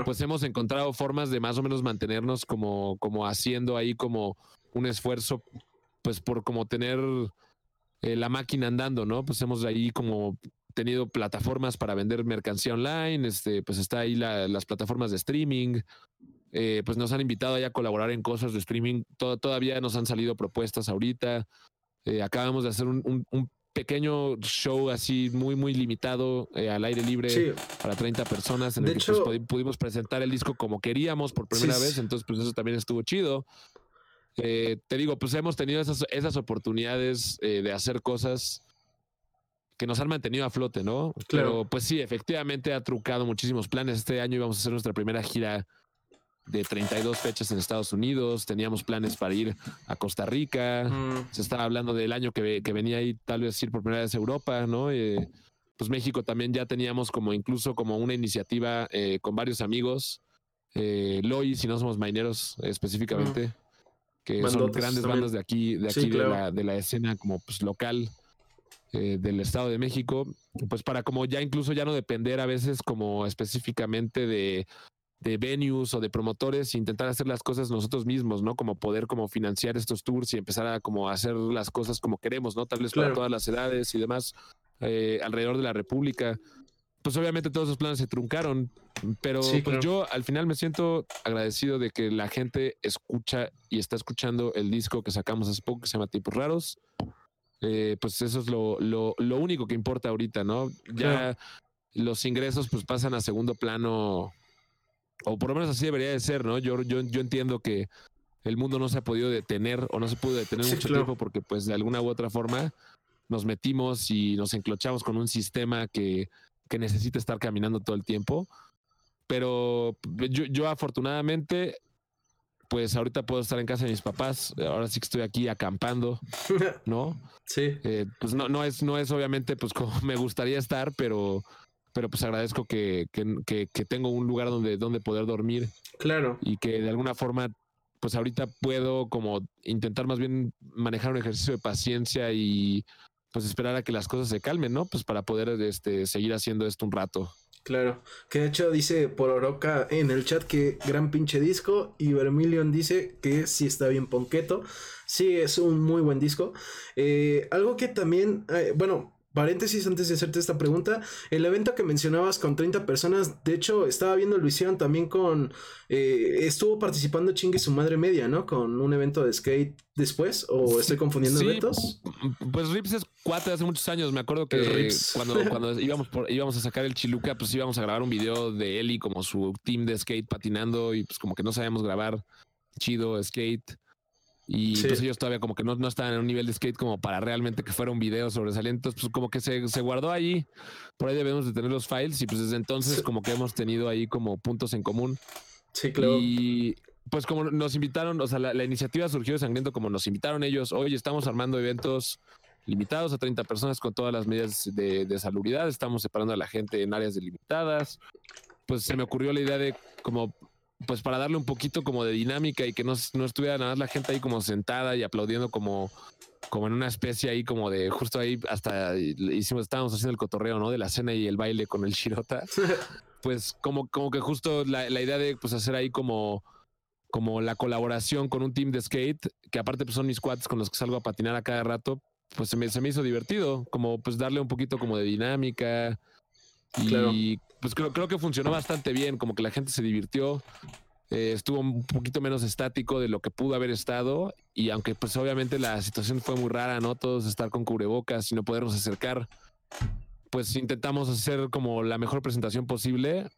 pues hemos encontrado formas de más o menos mantenernos como, como haciendo ahí como un esfuerzo, pues por como tener eh, la máquina andando, ¿no? Pues hemos ahí como tenido plataformas para vender mercancía online, este, pues está ahí las plataformas de streaming, eh, pues nos han invitado a colaborar en cosas de streaming. todavía nos han salido propuestas ahorita. Eh, acabamos de hacer un, pequeño show así muy, muy limitado eh, al aire libre para 30 personas en el que pues, pudimos presentar el disco como queríamos por primera vez. Entonces, pues eso también estuvo chido. te digo, pues hemos tenido esas, esas oportunidades de hacer cosas que nos han mantenido a flote, ¿no? Claro. Pero pues sí, efectivamente ha trucado muchísimos planes. Este año íbamos a hacer nuestra primera gira de 32 fechas en Estados Unidos, teníamos planes para ir a Costa Rica, mm. se estaba hablando del año que, que, venía ahí tal vez ir por primera vez a Europa, ¿no? Eh, pues México también ya teníamos como incluso como una iniciativa eh, con varios amigos, eh, Loy, si no somos mineros específicamente, que son grandes bandas de aquí, de aquí de, la, de, la, escena como pues local del Estado de México, pues para como ya incluso ya no depender a veces como específicamente de de venues o de promotores intentar hacer las cosas nosotros mismos, ¿no? Como poder como financiar estos tours y empezar a como hacer las cosas como queremos, ¿no? Tal vez para todas las edades y demás eh, alrededor de la República. Pues obviamente todos esos planes se truncaron, pero pues yo al final me siento agradecido de que la gente escucha y está escuchando el disco que sacamos hace poco que se llama Tipos Raros. Eh, pues eso es lo, lo, lo, único que importa ahorita, ¿no? Ya los ingresos pues pasan a segundo plano o por lo menos así debería de ser, ¿no? Yo, yo, yo entiendo que el mundo no se ha podido detener o no se pudo detener mucho tiempo porque pues de alguna u otra forma nos metimos y nos enclochamos con un sistema que, que necesita estar caminando todo el tiempo. Pero yo, yo afortunadamente pues ahorita puedo estar en casa de mis papás. Ahora sí que estoy aquí acampando, ¿no? Sí. Eh, pues no, no es, no es obviamente pues como me gustaría estar, pero pero pues agradezco que, que, que, tengo un lugar donde, donde poder dormir. Claro. Y que de alguna forma, pues ahorita puedo como intentar más bien manejar un ejercicio de paciencia y pues esperar a que las cosas se calmen, ¿no? Pues para poder este, seguir haciendo esto un rato. Claro, que de hecho dice por Oroca en el chat que gran pinche disco y Vermilion dice que sí está bien ponqueto, sí es un muy buen disco. Eh, algo que también, eh, bueno, paréntesis antes de hacerte esta pregunta. El evento que mencionabas con 30 personas, de hecho, estaba viendo, lo hicieron también con. Eh, estuvo participando Chingue su madre media, ¿no? Con un evento de skate después, o estoy confundiendo eventos. Pues Rips es cuatro hace muchos años. Me acuerdo que cuando, cuando íbamos, por, íbamos a sacar el Chiluca, pues íbamos a grabar un video de él y como su team de skate patinando y pues como que no sabíamos grabar chido skate. Y pues ellos todavía como que no, no estaban en un nivel de skate como para realmente que fuera un video sobresaliente. Pues como que se, se, guardó ahí. Por ahí debemos de tener los files. Y pues desde entonces como que hemos tenido ahí como puntos en común. Sí, claro. Y pues como nos invitaron, o sea, la, iniciativa surgió de Sangriento como nos invitaron ellos. Hoy estamos armando eventos limitados a 30 personas con todas las medidas de, de salubridad. Estamos separando a la gente en áreas delimitadas. Pues se me ocurrió la idea de como pues para darle un poquito como de dinámica y que no, no estuviera nada más la gente ahí como sentada y aplaudiendo como, como en una especie ahí como de justo ahí hasta hicimos, estábamos haciendo el cotorreo, ¿no? De la cena y el baile con el Shirota. pues como, como que justo la, idea de pues hacer ahí como, como la colaboración con un team de skate, que aparte pues son mis cuates con los que salgo a patinar a cada rato, pues se me, se me hizo divertido, como pues darle un poquito como de dinámica. Y pues creo, creo que funcionó bastante bien, como que la gente se divirtió. Eh, estuvo un poquito menos estático de lo que pudo haber estado y aunque pues obviamente la situación fue muy rara, ¿no? Todos estar con cubrebocas y no podernos acercar, pues intentamos hacer como la mejor presentación posible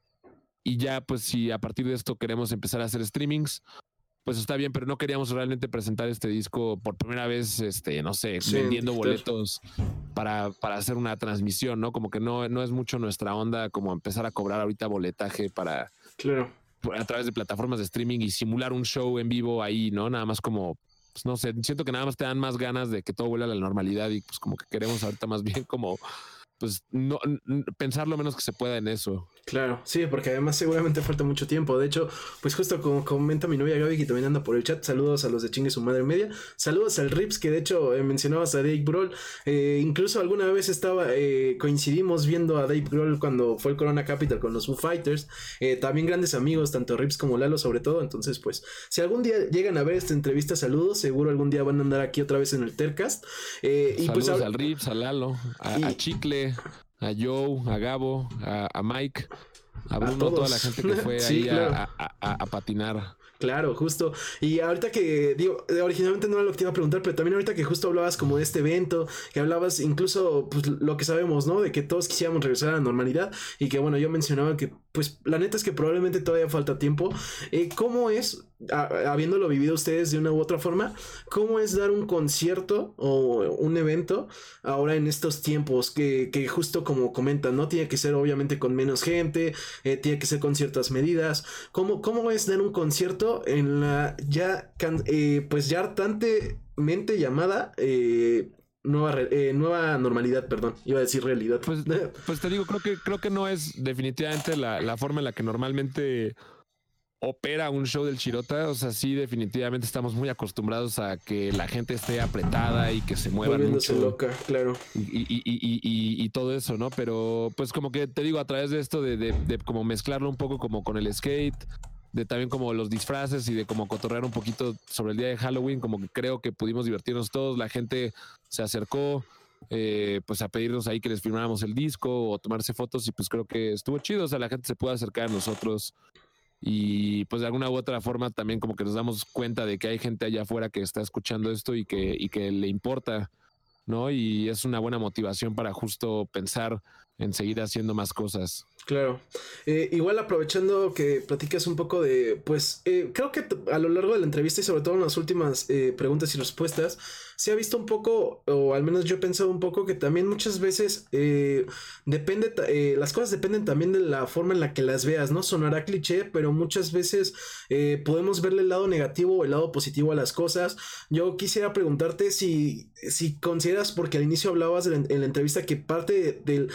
y ya pues si a partir de esto queremos empezar a hacer streamings, pues está bien, pero no queríamos realmente presentar este disco por primera vez, este, no sé, vendiendo boletos para, para hacer una transmisión, ¿no? Como que no, no es mucho nuestra onda como empezar a cobrar ahorita boletaje para... Claro. A través de plataformas de streaming y simular un show en vivo ahí, ¿no? Nada más como, pues no sé, siento que nada más te dan más ganas de que todo vuelva a la normalidad y pues como que queremos ahorita más bien como pues no pensar lo menos que se pueda en eso. Claro, sí, porque además seguramente falta mucho tiempo. De hecho, pues justo como comenta mi novia Gaby, que también anda por el chat, saludos a los de Chingue su madre media, saludos al Rips, que de hecho eh, mencionabas a Dave Grohl, eh, incluso alguna vez estaba, eh, coincidimos viendo a Dave Grohl cuando fue el Corona Capital con los Foo Fighters, también grandes amigos, tanto Rips como Lalo sobre todo, entonces pues, si algún día llegan a ver esta entrevista, saludos, seguro algún día van a andar aquí otra vez en el Tercast. y pues, al Rips, a Lalo, a Chicle a Joe, a Gabo, a, Mike, a Bruno, toda la gente que fue ahí a, patinar. Claro, justo. Y ahorita que, digo, originalmente no era lo que te iba a preguntar, pero también ahorita que justo hablabas como de este evento, que hablabas incluso, pues lo que sabemos, ¿no? De que todos quisiéramos regresar a la normalidad y que, bueno, yo mencionaba que, pues la neta es que probablemente todavía falta tiempo. Eh, ¿Cómo es habiéndolo vivido ustedes de una u otra forma, ¿cómo es dar un concierto o un evento ahora en estos tiempos que, justo como comentan, ¿no? Tiene que ser obviamente con menos gente, eh, tiene que ser con ciertas medidas. ¿Cómo, ¿Cómo es dar un concierto en la ya, eh, pues ya hartantemente llamada... Eh, nueva, nueva normalidad, perdón, iba a decir realidad. Pues, pues, te digo, creo que, creo que no es definitivamente la, la forma en la que normalmente opera un show del Chirota, o sea, sí, definitivamente estamos muy acostumbrados a que la gente esté apretada y que se mueva mucho. loca, claro. Y, y, y, y, todo eso, ¿no? Pero pues como que te digo, a través de esto de, de, de, como mezclarlo un poco como con el skate, de también como los disfraces y de como cotorrear un poquito sobre el día de Halloween, como que creo que pudimos divertirnos todos, la gente se acercó. Eh, pues a pedirnos ahí que les firmáramos el disco o tomarse fotos y pues creo que estuvo chido, o sea, la gente se puede acercar a nosotros y pues de alguna u otra forma también como que nos damos cuenta de que hay gente allá afuera que está escuchando esto y que, y que le importa, ¿no? Y es una buena motivación para justo pensar en seguir haciendo más cosas. Claro. Eh, igual aprovechando que platicas un poco de, pues, eh, creo que a lo largo de la entrevista y sobre todo en las últimas eh, preguntas y respuestas, se ha visto un poco, o al menos yo he pensado un poco que también muchas veces depende, las cosas dependen también de la forma en la que las veas, ¿no? Sonará cliché, pero muchas veces podemos verle el lado negativo o el lado positivo a las cosas. Yo quisiera preguntarte si, si consideras, porque al inicio hablabas en, la entrevista que parte del,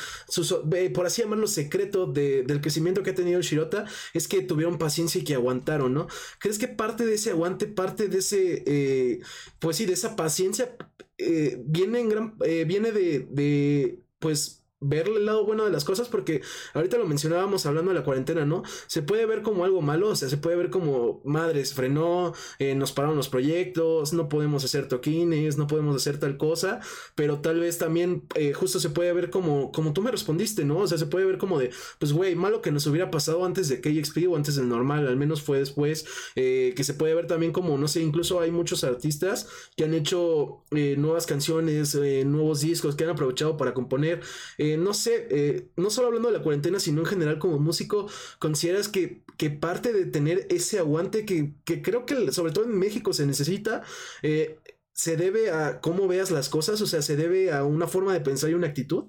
por así llamarlo, secreto del crecimiento que ha tenido el Shirota es que tuvieron paciencia y que aguantaron, ¿no? ¿Crees que parte de ese aguante, parte de ese, eh, pues sí, de esa paciencia, eh, viene en gran, eh, viene de, de, pues, verle el lado bueno de las cosas porque ahorita lo mencionábamos hablando de la cuarentena, ¿no? Se puede ver como algo malo, o sea, se puede ver como madres, frenó, eh, nos pararon los proyectos, no podemos hacer toquines, no podemos hacer tal cosa, pero tal vez también eh, justo se puede ver como, como tú me respondiste, ¿no? O sea, se puede ver como de, pues güey, malo que nos hubiera pasado antes de KXP o antes del normal, al menos fue después, eh, que se puede ver también como, no sé, incluso hay muchos artistas que han hecho nuevas canciones, nuevos discos, que han aprovechado para componer. Eh, no sé, eh, no solo hablando de la cuarentena, sino en general como músico, ¿consideras que, que parte de tener ese aguante que, que, creo que sobre todo en México se necesita, eh, se debe a cómo veas las cosas? O sea, se debe a una forma de pensar y una actitud.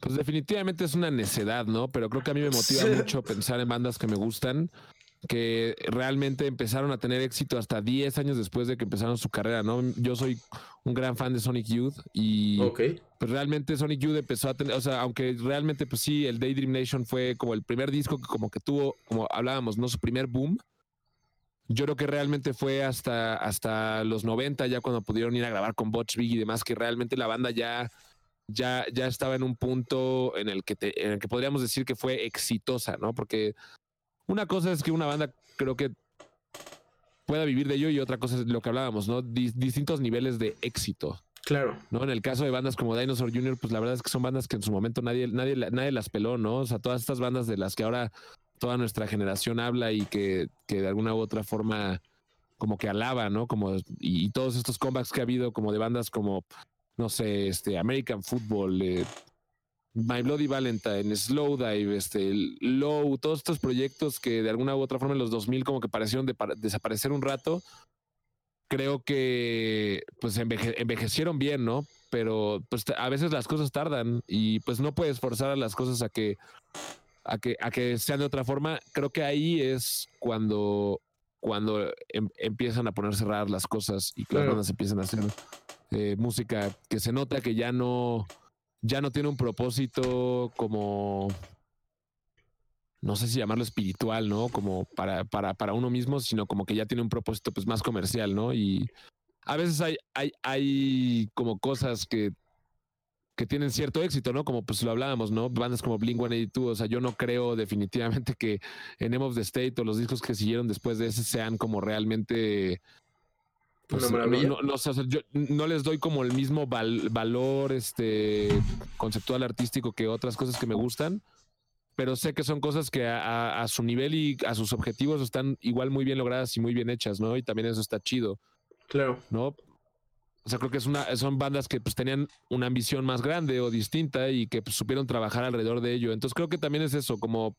Pues definitivamente es una necedad, ¿no? Pero creo que a mí me motiva mucho pensar en bandas que me gustan que realmente empezaron a tener éxito hasta 10 años después de que empezaron su carrera, ¿no? Yo soy un gran fan de Sonic Youth y pues realmente Sonic Youth empezó a tener, o sea, aunque realmente pues sí, el Daydream Nation fue como el primer disco que como que tuvo, como hablábamos, ¿no? Su primer boom. Yo creo que realmente fue hasta, hasta los 90, ya cuando pudieron ir a grabar con Butch Big y demás, que realmente la banda ya, ya, ya estaba en un punto en el, que en el que podríamos decir que fue exitosa, ¿no? Porque una cosa es que una banda creo que pueda vivir de ello y otra cosa es lo que hablábamos, ¿no? distintos niveles de éxito. Claro. ¿No? En el caso de bandas como Dinosaur Jr., pues la verdad es que son bandas que en su momento nadie, nadie, nadie las peló, ¿no? O sea, todas estas bandas de las que ahora toda nuestra generación habla y que, que de alguna u otra forma como que alaba, ¿no? Como, y, todos estos comebacks que ha habido como de bandas como, no sé, este, American Football, eh, My Bloody Valentine, Slowdive, este, Low, todos estos proyectos que de alguna u otra forma en los 2000 como que parecieron de desaparecer un rato, creo que pues envejecieron bien, ¿no? Pero pues a veces las cosas tardan y pues no puedes forzar a las cosas a que, a que, a que sean de otra forma. Creo que ahí es cuando, cuando em, empiezan a ponerse raras las cosas y que las bandas empiezan a hacer eh, música que se nota que ya no ya no tiene un propósito como, no sé si llamarlo espiritual, ¿no? Como para, para, para uno mismo, sino como que ya tiene un propósito pues más comercial, ¿no? Y a veces hay, hay, hay como cosas que, que tienen cierto éxito, ¿no? Como pues lo hablábamos, ¿no? Bandas como Blink 182, o sea, yo no creo definitivamente que en of the State o los discos que siguieron después de ese sean como realmente pues, no, no, les doy como el mismo valor este, conceptual artístico que otras cosas que me gustan, pero sé que son cosas que a, su nivel y a sus objetivos están igual muy bien logradas y muy bien hechas, ¿no? Y también eso está chido. Claro. ¿No? O sea, creo que es una, son bandas que pues tenían una ambición más grande o distinta y que pues, supieron trabajar alrededor de ello. Entonces creo que también es eso, como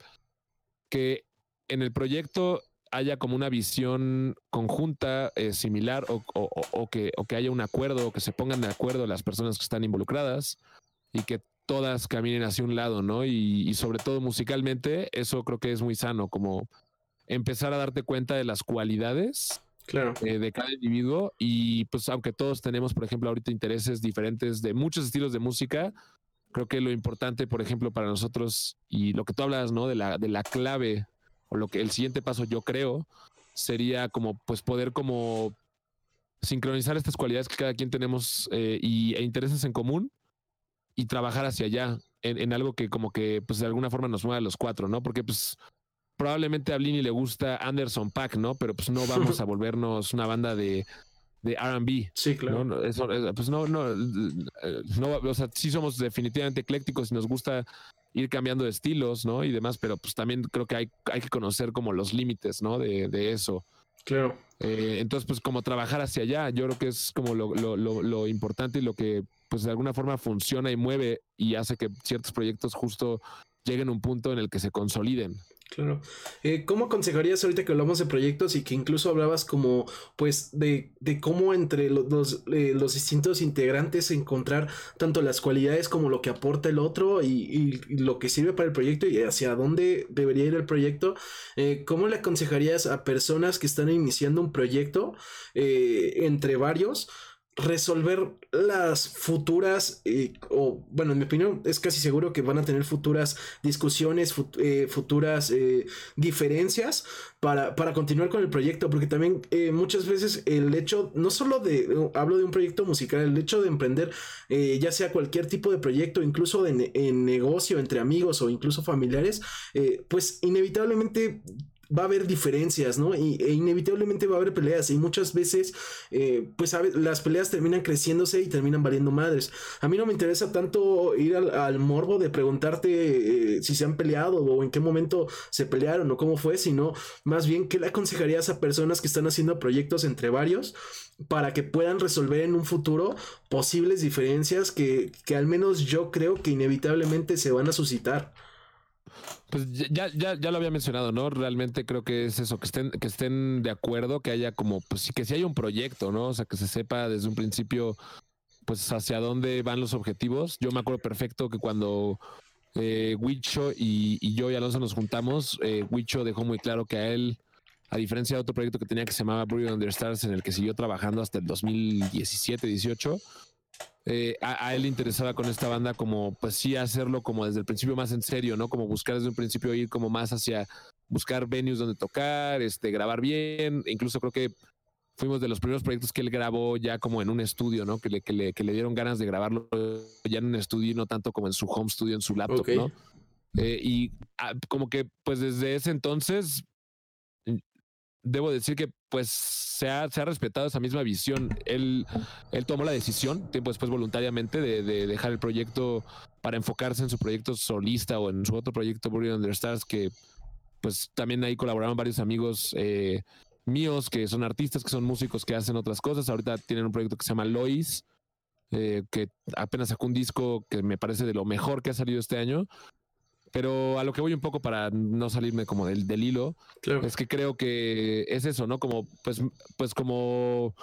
que en el proyecto haya como una visión conjunta eh, similar o, que, o que haya un acuerdo o que se pongan de acuerdo las personas que están involucradas y que todas caminen hacia un lado, ¿no? Y, sobre todo musicalmente, eso creo que es muy sano, como empezar a darte cuenta de las cualidades claro. Eh, de cada individuo y pues aunque todos tenemos, por ejemplo, ahorita intereses diferentes de muchos estilos de música, creo que lo importante, por ejemplo, para nosotros y lo que tú hablas, ¿no? De la, de la clave o lo que el siguiente paso yo creo sería como pues poder como sincronizar estas cualidades que cada quien tenemos eh, y, e intereses en común y trabajar hacia allá en, algo que como que pues de alguna forma nos mueva a los cuatro, ¿no? Porque pues probablemente a Blini le gusta Anderson Pack, ¿no? Pero pues no vamos a volvernos una banda de, de RB. Sí, claro. Eso, pues no, no, eh, no, o sea, sí somos definitivamente eclécticos y nos gusta ir cambiando de estilos, ¿no? Y demás, pero pues también creo que hay, hay que conocer como los límites, ¿no? De, de eso. Claro. Eh, entonces, pues como trabajar hacia allá, yo creo que es como lo, lo, lo, lo, importante y lo que pues de alguna forma funciona y mueve y hace que ciertos proyectos justo lleguen a un punto en el que se consoliden. Claro. Eh, ¿Cómo aconsejarías ahorita que hablamos de proyectos y que incluso hablabas como, pues, de, de cómo entre los, eh, los, distintos integrantes encontrar tanto las cualidades como lo que aporta el otro y, lo que sirve para el proyecto y hacia dónde debería ir el proyecto? Eh, ¿Cómo le aconsejarías a personas que están iniciando un proyecto entre varios? Resolver las futuras, eh, o bueno, en mi opinión es casi seguro que van a tener futuras discusiones, eh, futuras eh, diferencias para, para, continuar con el proyecto, porque también muchas veces el hecho, no solo de, hablo de un proyecto musical, el hecho de emprender ya sea cualquier tipo de proyecto, incluso en, en negocio, entre amigos o incluso familiares, pues inevitablemente va a haber diferencias, ¿no? Y, e inevitablemente va a haber peleas y muchas veces, eh, pues las peleas terminan creciéndose y terminan valiendo madres. A mí no me interesa tanto ir al, morbo de preguntarte eh, si se han peleado o en qué momento se pelearon o cómo fue, sino más bien qué le aconsejarías a personas que están haciendo proyectos entre varios para que puedan resolver en un futuro posibles diferencias que, que al menos yo creo que inevitablemente se van a suscitar. Pues ya, ya, ya lo había mencionado, ¿no? Realmente creo que es eso, que estén, que estén de acuerdo, que haya como, pues sí, que sí haya un proyecto, ¿no? O sea, que se sepa desde un principio, pues hacia dónde van los objetivos. Yo me acuerdo perfecto que cuando eh, Wicho y, yo y Alonso nos juntamos, eh, Wicho dejó muy claro que a él, a diferencia de otro proyecto que tenía que se llamaba Brew Under Stars, en el que siguió trabajando hasta el 2017-18, eh, a, él le interesaba con esta banda como, pues sí, hacerlo como desde el principio más en serio, ¿no? Como buscar desde un principio ir como más hacia buscar venues donde tocar, este, grabar bien. Incluso creo que fuimos de los primeros proyectos que él grabó ya como en un estudio, ¿no? Que le, que le, que le dieron ganas de grabarlo ya en un estudio y no tanto como en su home studio, en su laptop, ¿no? Eh, y ah, como que pues desde ese entonces debo decir que pues se ha, se ha, respetado esa misma visión. Él, él tomó la decisión, tiempo después voluntariamente, de, dejar el proyecto para enfocarse en su proyecto solista o en su otro proyecto, Burry Under Stars, que pues también ahí colaboraron varios amigos eh, míos que son artistas, que son músicos que hacen otras cosas. Ahorita tienen un proyecto que se llama Lois, eh, que apenas sacó un disco que me parece de lo mejor que ha salido este año. Pero a lo que voy un poco para no salirme como del, del hilo, es que creo que es eso, ¿no? Como, pues, pues como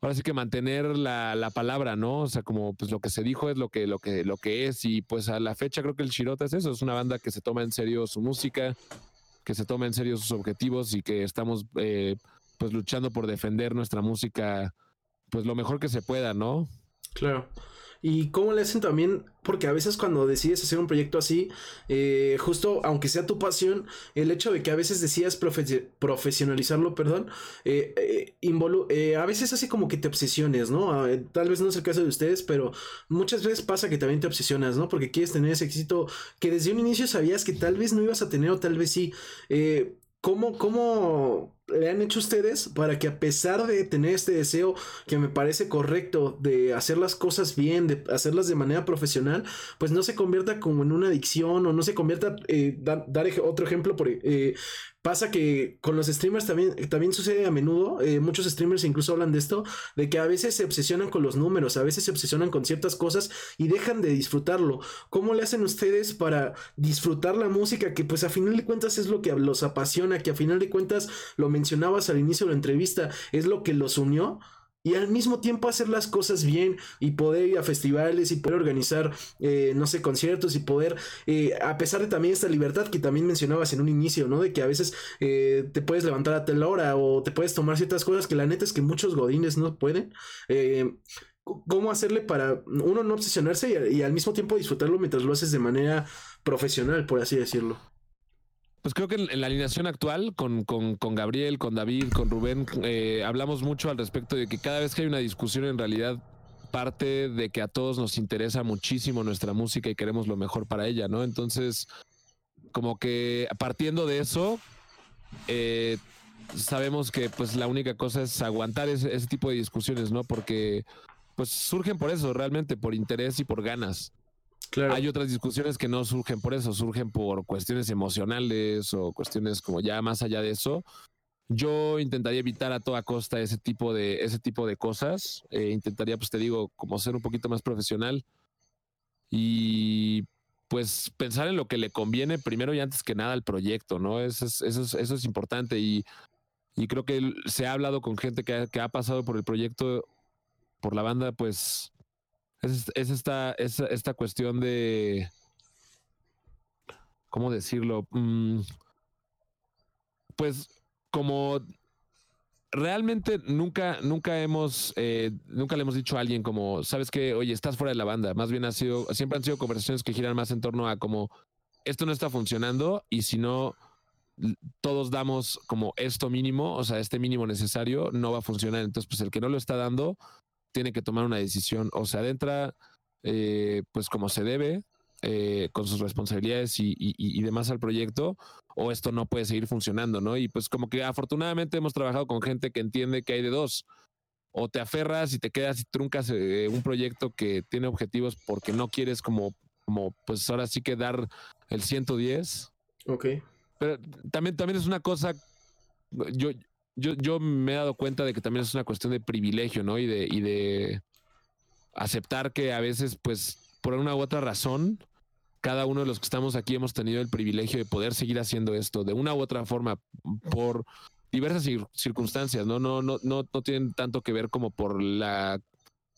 ahora sí que mantener la, la, palabra, ¿no? O sea, como pues lo que se dijo es lo que, lo que, lo que es. Y pues a la fecha creo que el Shirota es eso, es una banda que se toma en serio su música, que se toma en serio sus objetivos y que estamos eh, pues luchando por defender nuestra música pues lo mejor que se pueda, ¿no? Claro. Y cómo le hacen también, porque a veces cuando decides hacer un proyecto así, eh, justo aunque sea tu pasión, el hecho de que a veces decidas profesionalizarlo, perdón, eh, eh, a veces hace como que te obsesiones, ¿no? Ah, tal vez no es el caso de ustedes, pero muchas veces pasa que también te obsesionas, ¿no? Porque quieres tener ese éxito que desde un inicio sabías que tal vez no ibas a tener o tal vez sí. ¿Cómo, ¿Cómo le han hecho ustedes para que a pesar de tener este deseo que me parece correcto de hacer las cosas bien, de hacerlas de manera profesional, pues no se convierta como en una adicción o no se convierta, eh, dar otro ejemplo, por, eh, Pasa que con los streamers también, también sucede a menudo, eh, muchos streamers incluso hablan de esto, de que a veces se obsesionan con los números, a veces se obsesionan con ciertas cosas y dejan de disfrutarlo. ¿Cómo le hacen ustedes para disfrutar la música que pues a final de cuentas es lo que los apasiona, que a final de cuentas lo mencionabas al inicio de la entrevista, es lo que los unió? y al mismo tiempo hacer las cosas bien y poder ir a festivales y poder organizar, eh, no sé, conciertos y poder, eh, a pesar de también esta libertad que también mencionabas en un inicio, ¿no? De que a veces eh, te puedes levantar a tal hora o te puedes tomar ciertas cosas que la neta es que muchos godines no pueden. ¿Cómo hacerle para uno no obsesionarse y al mismo tiempo disfrutarlo mientras lo haces de manera profesional, por así decirlo? Pues creo que en, la alineación actual, con, con, con, Gabriel, con David, con Rubén, eh, hablamos mucho al respecto de que cada vez que hay una discusión, en realidad parte de que a todos nos interesa muchísimo nuestra música y queremos lo mejor para ella, ¿no? Entonces, como que partiendo de eso, eh, sabemos que pues la única cosa es aguantar ese, ese tipo de discusiones, ¿no? Porque pues surgen por eso, realmente, por interés y por ganas. Hay otras discusiones que no surgen por eso, surgen por cuestiones emocionales o cuestiones como ya más allá de eso. Yo intentaría evitar a toda costa ese tipo de, ese tipo de cosas. Eh, intentaría, pues te digo, como ser un poquito más profesional y pues pensar en lo que le conviene primero y antes que nada al proyecto, ¿no? Eso es, eso es, eso es importante y, y creo que se ha hablado con gente que que ha pasado por el proyecto, por la banda, pues es, esta, esta cuestión de, ¿cómo decirlo? Mm, pues como realmente nunca, nunca hemos, eh, nunca le hemos dicho a alguien como, sabes que, oye, estás fuera de la banda. Más bien ha sido, siempre han sido conversaciones que giran más en torno a como, esto no está funcionando y si no todos damos como esto mínimo, o sea, este mínimo necesario, no va a funcionar. Entonces, pues el que no lo está dando tiene que tomar una decisión o se adentra, eh, pues como se debe, eh, con sus responsabilidades y, demás al proyecto, o esto no puede seguir funcionando, ¿no? Y pues como que afortunadamente hemos trabajado con gente que entiende que hay de dos. O te aferras y te quedas y truncas eh, un proyecto que tiene objetivos porque no quieres como, como, pues ahora sí que dar el 110. Ok. Pero también, también es una cosa, yo, yo, yo me he dado cuenta de que también es una cuestión de privilegio, ¿no? Y de, y de aceptar que a veces, pues, por una u otra razón, cada uno de los que estamos aquí hemos tenido el privilegio de poder seguir haciendo esto de una u otra forma por diversas circunstancias, ¿no? No, no, no, no tienen tanto que ver como por la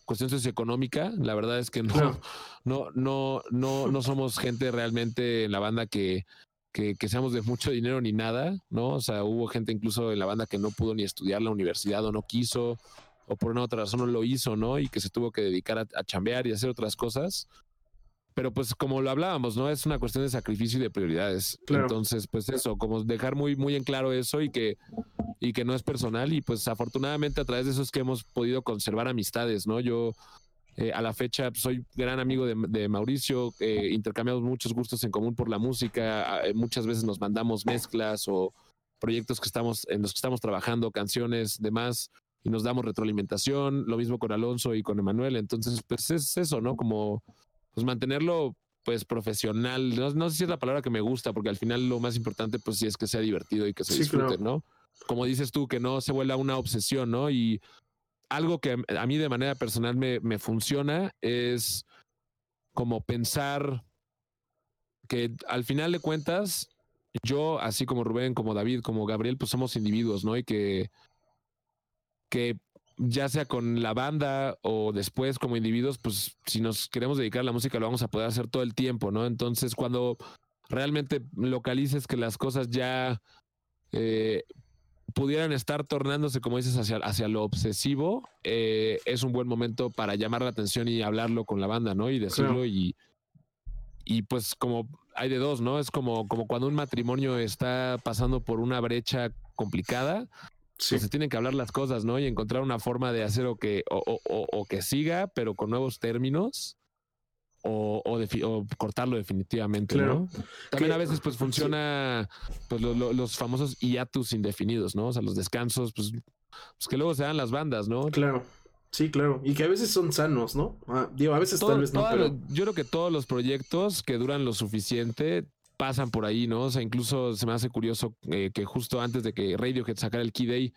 cuestión socioeconómica. La verdad es que no, no, no, no, no somos gente realmente en la banda que, que, seamos de mucho dinero ni nada, ¿no? O sea, hubo gente incluso en la banda que no pudo ni estudiar la universidad o no quiso, o por una otra razón no lo hizo, ¿no? Y que se tuvo que dedicar a, chambear y hacer otras cosas. Pero pues como lo hablábamos, ¿no? Es una cuestión de sacrificio y de prioridades. Entonces, pues eso, como dejar muy, muy en claro eso y que, y que no es personal. Y pues afortunadamente a través de eso es que hemos podido conservar amistades, ¿no? Yo eh, a la fecha pues, soy gran amigo de, Mauricio, eh, intercambiamos muchos gustos en común por la música, eh, muchas veces nos mandamos mezclas o proyectos que estamos en los que estamos trabajando, canciones, demás, y nos damos retroalimentación, lo mismo con Alonso y con Emanuel, entonces pues es eso, ¿no? Como pues mantenerlo pues profesional, no, sé si es la palabra que me gusta, porque al final lo más importante pues sí es que sea divertido y que se disfrute, ¿no? Como dices tú, que no se vuelva una obsesión, ¿no? Y algo que a mí de manera personal me, me funciona es como pensar que al final de cuentas, yo, así como Rubén, como David, como Gabriel, pues somos individuos, ¿no? Y que, que ya sea con la banda o después como individuos, pues si nos queremos dedicar a la música lo vamos a poder hacer todo el tiempo, ¿no? Entonces cuando realmente localices que las cosas ya eh, pudieran estar tornándose, como dices, hacia, hacia lo obsesivo, eh, es un buen momento para llamar la atención y hablarlo con la banda, ¿no? Y decirlo y, y pues como hay de dos, ¿no? Es como, como cuando un matrimonio está pasando por una brecha complicada, pues se tienen que hablar las cosas, ¿no? Y encontrar una forma de hacer o que, o, o que siga, pero con nuevos términos o, o, cortarlo definitivamente, ¿no? También a veces pues funciona pues los famosos hiatus indefinidos, ¿no? O sea, los descansos, pues, pues, que luego se dan las bandas, ¿no? Claro. Sí, claro. Y que a veces son sanos, ¿no? Ah, digo, a veces tal vez no, pero... Yo creo que todos los proyectos que duran lo suficiente pasan por ahí, ¿no? O sea, incluso se me hace curioso eh, que justo antes de que Radiohead sacara el Key Day,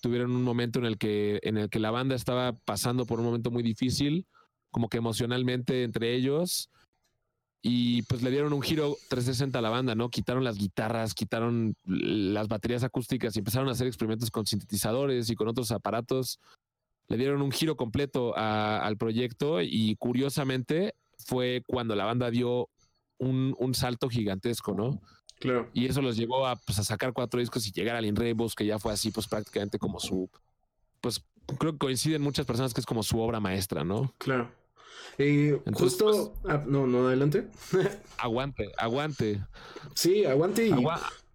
tuvieron un momento en el que, en el que la banda estaba pasando por un momento muy difícil como que emocionalmente entre ellos. Y pues le dieron un giro 360 a la banda, ¿no? Quitaron las guitarras, quitaron las baterías acústicas y empezaron a hacer experimentos con sintetizadores y con otros aparatos. Le dieron un giro completo al proyecto y curiosamente fue cuando la banda dio un, salto gigantesco, ¿no? Claro. Y eso los llevó a, pues, a sacar cuatro discos y llegar al Inrebos, que ya fue así, pues prácticamente como su, pues creo que coinciden muchas personas que es como su obra maestra, ¿no? Claro. Eh, justo. Pues, ah, no, no, adelante. aguante, aguante. Sí, aguante y.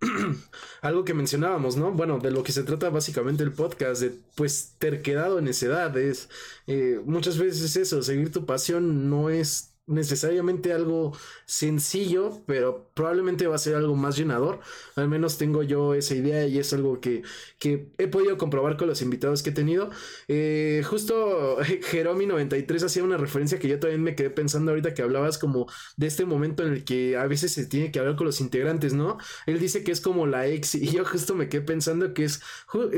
algo que mencionábamos, ¿no? Bueno, de lo que se trata básicamente el podcast, de pues terquedad o necedad, es eh, muchas veces eso, seguir tu pasión no es necesariamente algo sencillo, pero probablemente va a ser algo más llenador. Al menos tengo yo esa idea y es algo que, que he podido comprobar con los invitados que he tenido. Eh, justo Jeromi93 hacía una referencia que yo también me quedé pensando ahorita que hablabas como de este momento en el que a veces se tiene que hablar con los integrantes, ¿no? Él dice que es como la ex y yo justo me quedé pensando que es,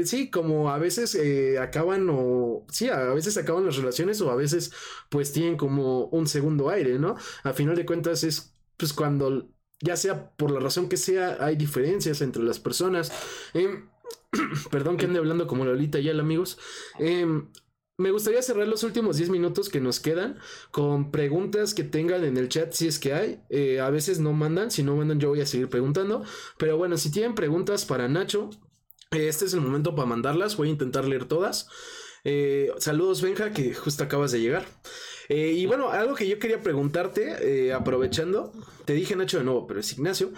sí, como a veces eh, acaban o, sí, a veces acaban las relaciones o a veces pues tienen como un segundo aire, ¿no? A final de cuentas es pues cuando ya sea por la razón que sea, hay diferencias entre las personas. Em, perdón que ande hablando como Lolita y el amigos. Em, me gustaría cerrar los últimos 10 minutos que nos quedan con preguntas que tengan en el chat si es que hay. Eh, a veces no mandan, si no mandan yo voy a seguir preguntando. Pero bueno, si tienen preguntas para Nacho, Este es el momento para mandarlas. Voy a intentar leer todas. Eh, saludos, Benja, que justo acabas de llegar. Eh, y bueno, algo que yo quería preguntarte, eh, aprovechando, te dije Nacho de nuevo, pero es Ignacio.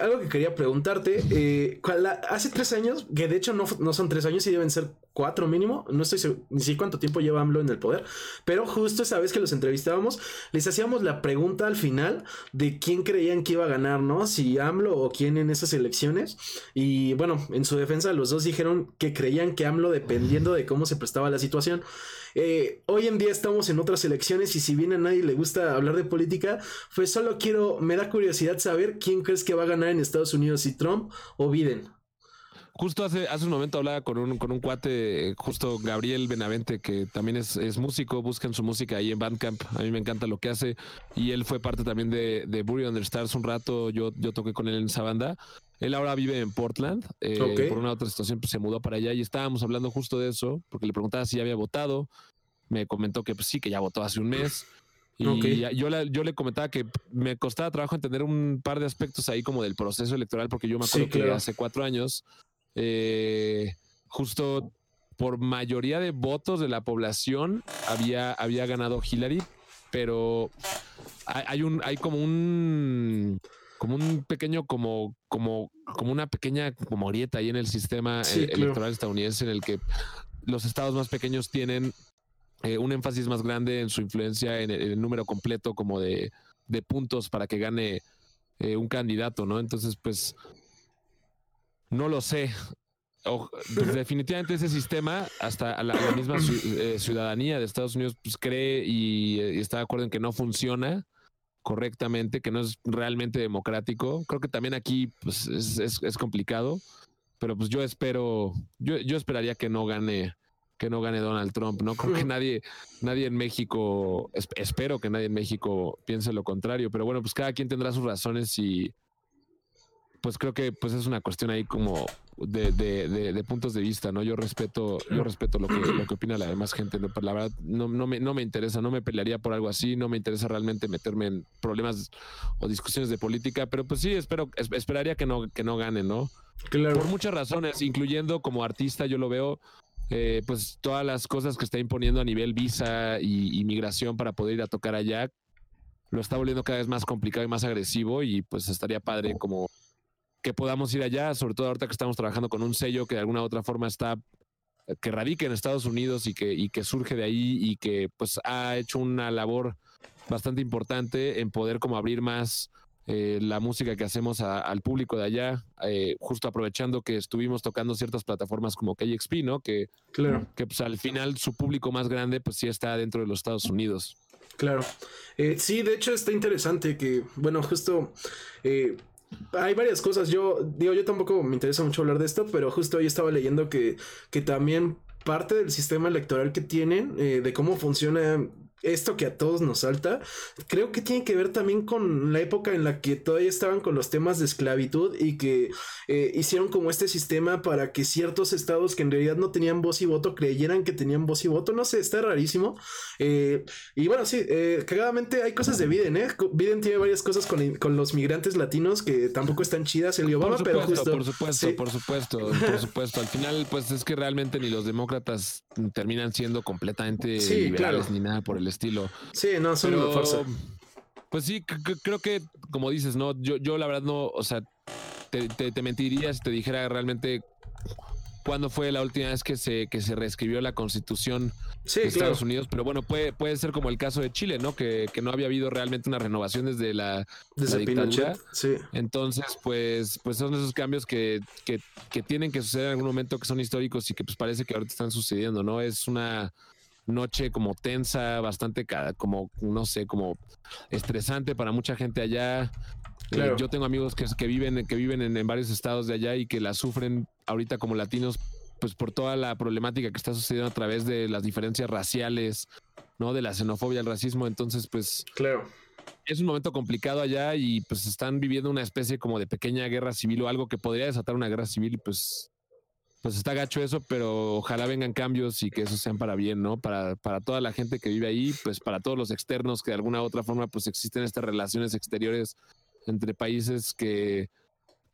algo que quería preguntarte, hace tres años, que de hecho no, no son tres años y deben ser cuatro mínimo, no estoy seguro ni si cuánto tiempo lleva AMLO en el poder, pero justo esa vez que los entrevistábamos, les hacíamos la pregunta al final de quién creían que iba a ganar, ¿no? Si AMLO o quién en esas elecciones. Y bueno, en su defensa los dos dijeron que creían que AMLO dependiendo de cómo se prestaba la situación. Eh, hoy en día estamos en otras elecciones y si bien a nadie le gusta hablar de política, pues solo quiero, me da curiosidad saber quién crees que va a ganar en Estados Unidos, si Trump o Biden. Justo hace, hace un momento hablaba con un, con un cuate, justo Gabriel Benavente, que también es, es músico, buscan su música ahí en Bandcamp. A mí me encanta lo que hace. Y él fue parte también de, de Bury Under Stars un rato. Yo, yo toqué con él en esa banda. Él ahora vive en Portland. Eh, por una otra situación, pues se mudó para allá y estábamos hablando justo de eso, porque le preguntaba si ya había votado. Me comentó que pues, sí, que ya votó hace un mes. Y yo, yo le comentaba que me costaba trabajo entender un par de aspectos ahí como del proceso electoral, porque yo me acuerdo que hace cuatro años eh, justo por mayoría de votos de la población había, había ganado Hillary, pero hay, un, hay como un como un pequeño, como, como, como una pequeña como grieta ahí en el sistema eh, electoral estadounidense en el que los estados más pequeños tienen eh, un énfasis más grande en su influencia en el, número completo como de, de, puntos para que gane un candidato, ¿no? Entonces, pues no lo sé. Pues, definitivamente ese sistema, hasta la, misma eh, ciudadanía de Estados Unidos, pues cree y, está de acuerdo en que no funciona correctamente, que no es realmente democrático. Creo que también aquí pues, es, complicado, pero pues yo espero, yo, yo esperaría que no gane que no gane Donald Trump, ¿no? Creo que nadie, nadie en México, espero que nadie en México piense lo contrario, pero bueno, pues cada quien tendrá sus razones y, pues creo que pues es una cuestión ahí como de, de, puntos de vista, ¿no? Yo respeto, yo respeto lo que, lo que opina la demás gente, ¿no? la verdad no, no, me, no me interesa, no me pelearía por algo así, no me interesa realmente meterme en problemas o discusiones de política, pero pues sí, espero, esperaría que no, que no gane, ¿no? Claro. Por muchas razones, incluyendo como artista, yo lo veo, eh, pues todas las cosas que está imponiendo a nivel visa y inmigración para poder ir a tocar allá, lo está volviendo cada vez más complicado y más agresivo y pues estaría padre como que podamos ir allá, sobre todo ahorita que estamos trabajando con un sello que de alguna u otra forma está que radica en Estados Unidos y que, y que surge de ahí y que pues ha hecho una labor bastante importante en poder como abrir más eh, la música que hacemos al público de allá, eh, justo aprovechando que estuvimos tocando ciertas plataformas como KXP, ¿no? Que, claro. que pues al final su público más grande pues sí está dentro de los Estados Unidos. Claro. Eh, sí, de hecho está interesante que, bueno, justo hay varias cosas. Yo digo, yo tampoco me interesa mucho hablar de esto, pero justo hoy estaba leyendo que, que también parte del sistema electoral que tienen, eh, de cómo funciona esto que a todos nos salta, creo que tiene que ver también con la época en la que todavía estaban con los temas de esclavitud y que eh, hicieron como este sistema para que ciertos estados que en realidad no tenían voz y voto creyeran que tenían voz y voto. No sé, está rarísimo. Eh, y bueno, sí, eh, cagadamente hay cosas de Biden, ¿eh? Biden tiene varias cosas con, con los migrantes latinos que tampoco están chidas, el Obama, pero justo. Por supuesto, por supuesto, por supuesto. Al final, pues es que realmente ni los demócratas terminan siendo completamente liberales ni nada por el estilo. Sí, no, son una fuerza. Pues sí, creo que, como dices, no, yo, yo la verdad no, o sea, te, te, mentiría si te dijera realmente cuándo fue la última vez que se, que se reescribió la constitución de Estados Unidos, pero bueno, puede, puede ser como el caso de Chile, ¿no? Que, que no había habido realmente una renovación desde la, desde dictadura. Sí. Entonces, pues, pues son esos cambios que, que, que, tienen que suceder en algún momento que son históricos y que pues parece que ahorita están sucediendo, ¿no? Es una noche como tensa, bastante como, no sé, como estresante para mucha gente allá. Eh, yo tengo amigos que, que viven, que viven en, varios estados de allá y que la sufren ahorita como latinos, pues por toda la problemática que está sucediendo a través de las diferencias raciales, ¿no? De la xenofobia, el racismo. Entonces, pues. Claro. Es un momento complicado allá y pues están viviendo una especie como de pequeña guerra civil o algo que podría desatar una guerra civil y pues pues está gacho eso, pero ojalá vengan cambios y que eso sean para bien, ¿no? Para, para toda la gente que vive ahí, pues para todos los externos que de alguna u otra forma pues existen estas relaciones exteriores entre países que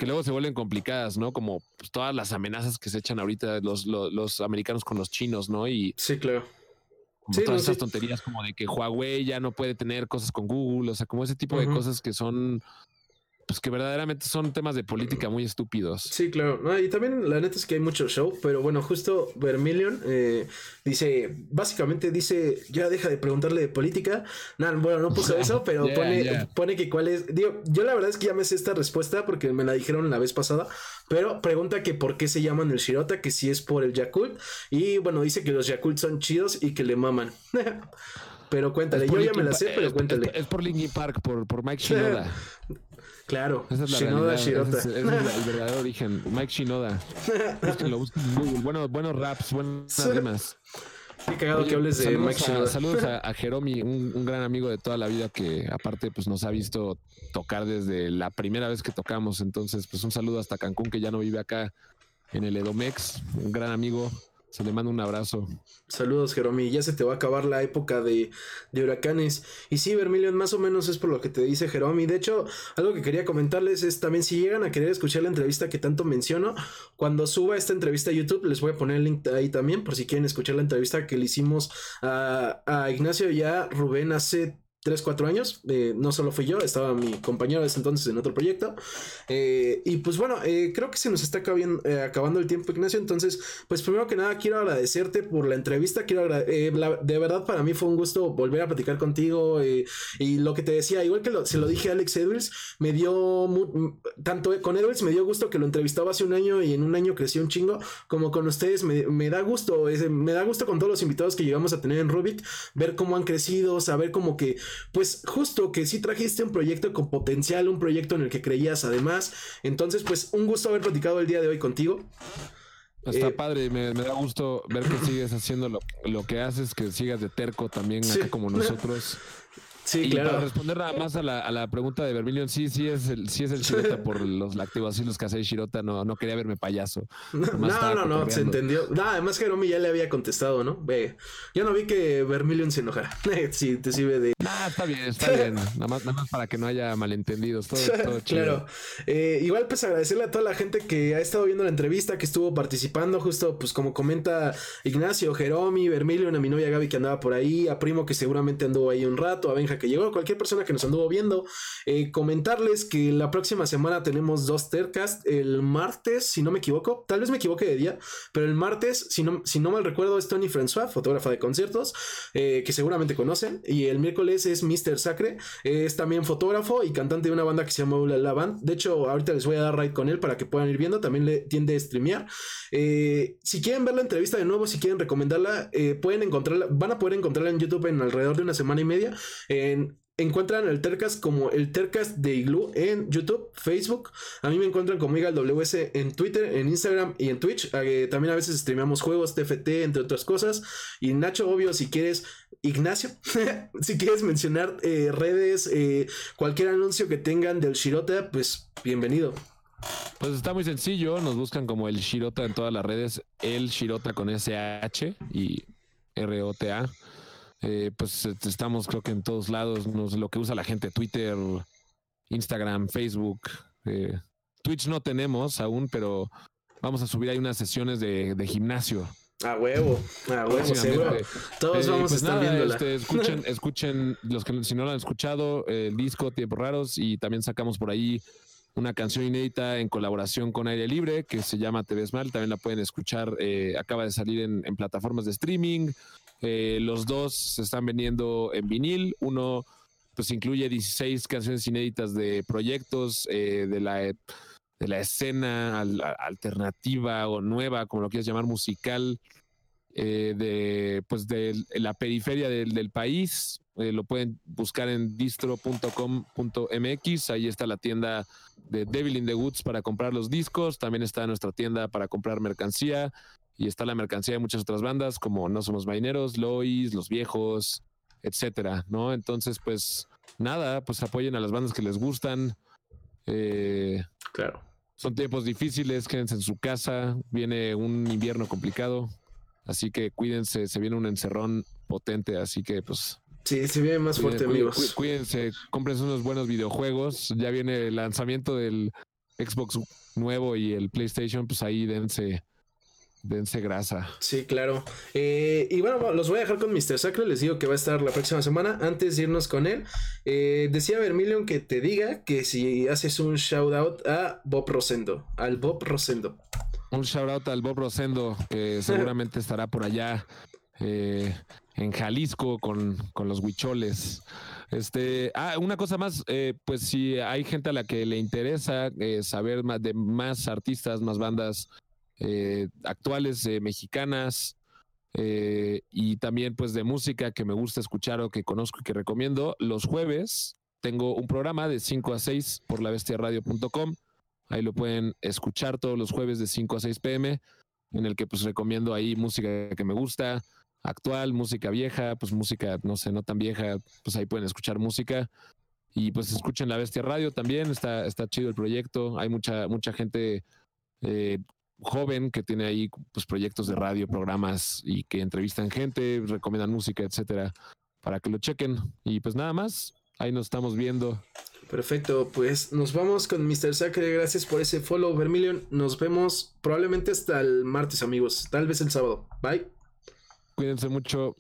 que luego se vuelven complicadas, ¿no? Como pues, todas las amenazas que se echan ahorita los, los, americanos con los chinos, ¿no? Y sí, claro. todas esas tonterías como de que Huawei ya no puede tener cosas con Google, o sea, como ese tipo de cosas que son pues que verdaderamente son temas de política muy estúpidos. Sí, claro. y también la neta es que hay mucho show, pero bueno, justo Vermilion eh, dice, básicamente dice, ya deja de preguntarle de política. Nada, bueno, no puso eso, pero pone, pone que cuál es. Digo, yo la verdad es que ya me sé esta respuesta porque me la dijeron la vez pasada, pero pregunta que por qué se llaman el Shirota, que si es por el Yakult. Y bueno, dice que los Yakult son chidos y que le maman. pero cuéntale, yo ya me la sé, pero cuéntale. Es, por Linkin Park, por, por Mike Shinoda. Claro, Esa es la Shinoda Shirota. es, el verdadero origen. Mike Shinoda. Búsquenlo, Bueno, buenos raps, buenas rimas. Qué cagado que hables de Mike Shinoda. Saludos a, a Jeromi, un, un, gran amigo de toda la vida que aparte pues nos ha visto tocar desde la primera vez que tocamos. Entonces, pues un saludo hasta Cancún, que ya no vive acá en el Edomex. Un gran amigo. Se le manda un abrazo. Saludos, Jeromi. Ya se te va a acabar la época de, huracanes. Y sí, Vermilion, más o menos es por lo que te dice Jeromi. De hecho, algo que quería comentarles es también si llegan a querer escuchar la entrevista que tanto menciono, cuando suba esta entrevista a YouTube, les voy a poner el link ahí también, por si quieren escuchar la entrevista que le hicimos a, a Ignacio y a Rubén hace 3, 4 años. Eh, no solo fui yo, estaba mi compañero de ese entonces en otro proyecto. Eh, y pues bueno, eh, creo que se nos está acabando el tiempo, Ignacio. Entonces, pues primero que nada, quiero agradecerte por la entrevista. Quiero de verdad, para mí fue un gusto volver a platicar contigo. y lo que te decía, igual que se lo dije a Alex Edwards, me dio tanto con Edwards me dio gusto que lo entrevistaba hace un año y en un año creció un chingo. Como con ustedes, me, da gusto, me da gusto con todos los invitados que llegamos a tener en Rubik, ver cómo han crecido, saber como que pues justo que sí trajiste un proyecto con potencial, un proyecto en el que creías además. Entonces, pues un gusto haber platicado el día de hoy contigo. Está eh, padre, me, da gusto ver que sigues haciendo lo, que haces, que sigas de terco también como nosotros. Sí, y claro. Para responder nada más a la, a la pregunta de Vermilion, sí, sí es el, sí es el Shirota por los lactivos y los que hace Shirota, no, no quería verme payaso. No, no, no, se entendió. No, además Jeromi ya le había contestado, ¿no? Ve, yo no vi que Vermilion se enojara. sí, te sirve de. Ah, está bien, está bien. Nada más, nada más para que no haya malentendidos. Todo, todo chido. Claro. Eh, igual, pues agradecerle a toda la gente que ha estado viendo la entrevista, que estuvo participando, justo, pues como comenta Ignacio, Jeromi, Vermilion, a mi novia Gaby que andaba por ahí, a Primo que seguramente anduvo ahí un rato, a Benja que llegó, cualquier persona que nos anduvo viendo, eh, comentarles que la próxima semana tenemos dos Tercast. El martes, si no me equivoco, tal vez me equivoque de día, pero el martes, si no, si no mal recuerdo, es Tony François, fotógrafa de conciertos, eh, que seguramente conocen. Y el miércoles es Mr. Sacre, es también fotógrafo y cantante de una banda que se llama La Band. De hecho, ahorita les voy a dar ride con él para que puedan ir viendo. También le tiende a streamear. Eh, si quieren ver la entrevista de nuevo, si quieren recomendarla, pueden encontrarla, van a poder encontrarla en YouTube en alrededor de una semana y media. En encuentran el Tercast como el Tercast de Igloo en YouTube, Facebook. A mí me encuentran como WS en Twitter, en Instagram y en Twitch. Eh, también a veces streameamos juegos, TFT, entre otras cosas. Y Nacho, obvio, si quieres, Ignacio, si quieres mencionar eh, redes, eh, cualquier anuncio que tengan del Shirota, pues bienvenido. Pues está muy sencillo, nos buscan como el Shirota en todas las redes, el Shirota con SH y R-O-T-A. Eh, pues estamos creo que en todos lados, lo que usa la gente, Twitter, Instagram, Facebook, eh, Twitch no tenemos aún, pero vamos a subir ahí unas sesiones de, gimnasio. A huevo, a huevo, seguro. Todos eh, vamos a pues estar viéndola. Este, escuchen, escuchen, los que si no lo han escuchado, el disco Tiempos Raros y también sacamos por ahí una canción inédita en colaboración con Aire Libre que se llama Te ves mal, también la pueden escuchar, acaba de salir en, en plataformas de streaming, eh, los dos se están vendiendo en vinil. Uno pues incluye 16 canciones inéditas de proyectos de, la, de la escena alternativa o nueva, como lo quieras llamar, musical, eh, de pues de la periferia del, país. Eh, lo pueden buscar en distro.com.mx. Ahí está la tienda de Devil in the Woods para comprar los discos. También está nuestra tienda para comprar mercancía y está la mercancía de muchas otras bandas como No Somos Marineros, Lois, Los Viejos, etcétera, ¿no? Entonces, pues nada, pues apoyen a las bandas que les gustan. Eh, claro. Son tiempos difíciles, quédense en su casa, viene un invierno complicado, así que cuídense, se viene un encerrón potente, así que pues... Sí, se viene más fuerte, amigos. Cuídense, cómprense unos buenos videojuegos, ya viene el lanzamiento del Xbox nuevo y el PlayStation, pues ahí dense, dense grasa. Sí, claro. Eh, y bueno, los voy a dejar con Mr. Sacre. Les digo que va a estar la próxima semana. Antes de irnos con él, eh, decía Vermilion que te diga que si haces un shout out a Bob Rosendo, al Bob Rosendo. Un shout out al Bob Rosendo, que seguramente estará por allá eh, en Jalisco con, con los huicholes. Este, ah, una cosa más, pues si hay gente a la que le interesa saber más de más artistas, más bandas eh, actuales eh, mexicanas eh, y también pues de música que me gusta escuchar o que conozco y que recomiendo. Los jueves tengo un programa de 5 a 6 por lavestiaradio.com. Ahí lo pueden escuchar todos los jueves de 5 a 6 pm, en el que pues recomiendo ahí música que me gusta, actual, música vieja, pues música, no sé, no tan vieja, pues ahí pueden escuchar música. Y pues escuchen La Bestia Radio también, está, está chido el proyecto, hay mucha, mucha gente joven que tiene ahí pues, proyectos de radio, programas y que entrevistan gente, recomiendan música, etcétera, para que lo chequen. Y pues nada más, ahí nos estamos viendo. Perfecto, pues nos vamos con Mr. Sacre. Gracias por ese follow, Vermilion. Nos vemos probablemente hasta el martes, amigos. Tal vez el sábado. Bye. Cuídense mucho.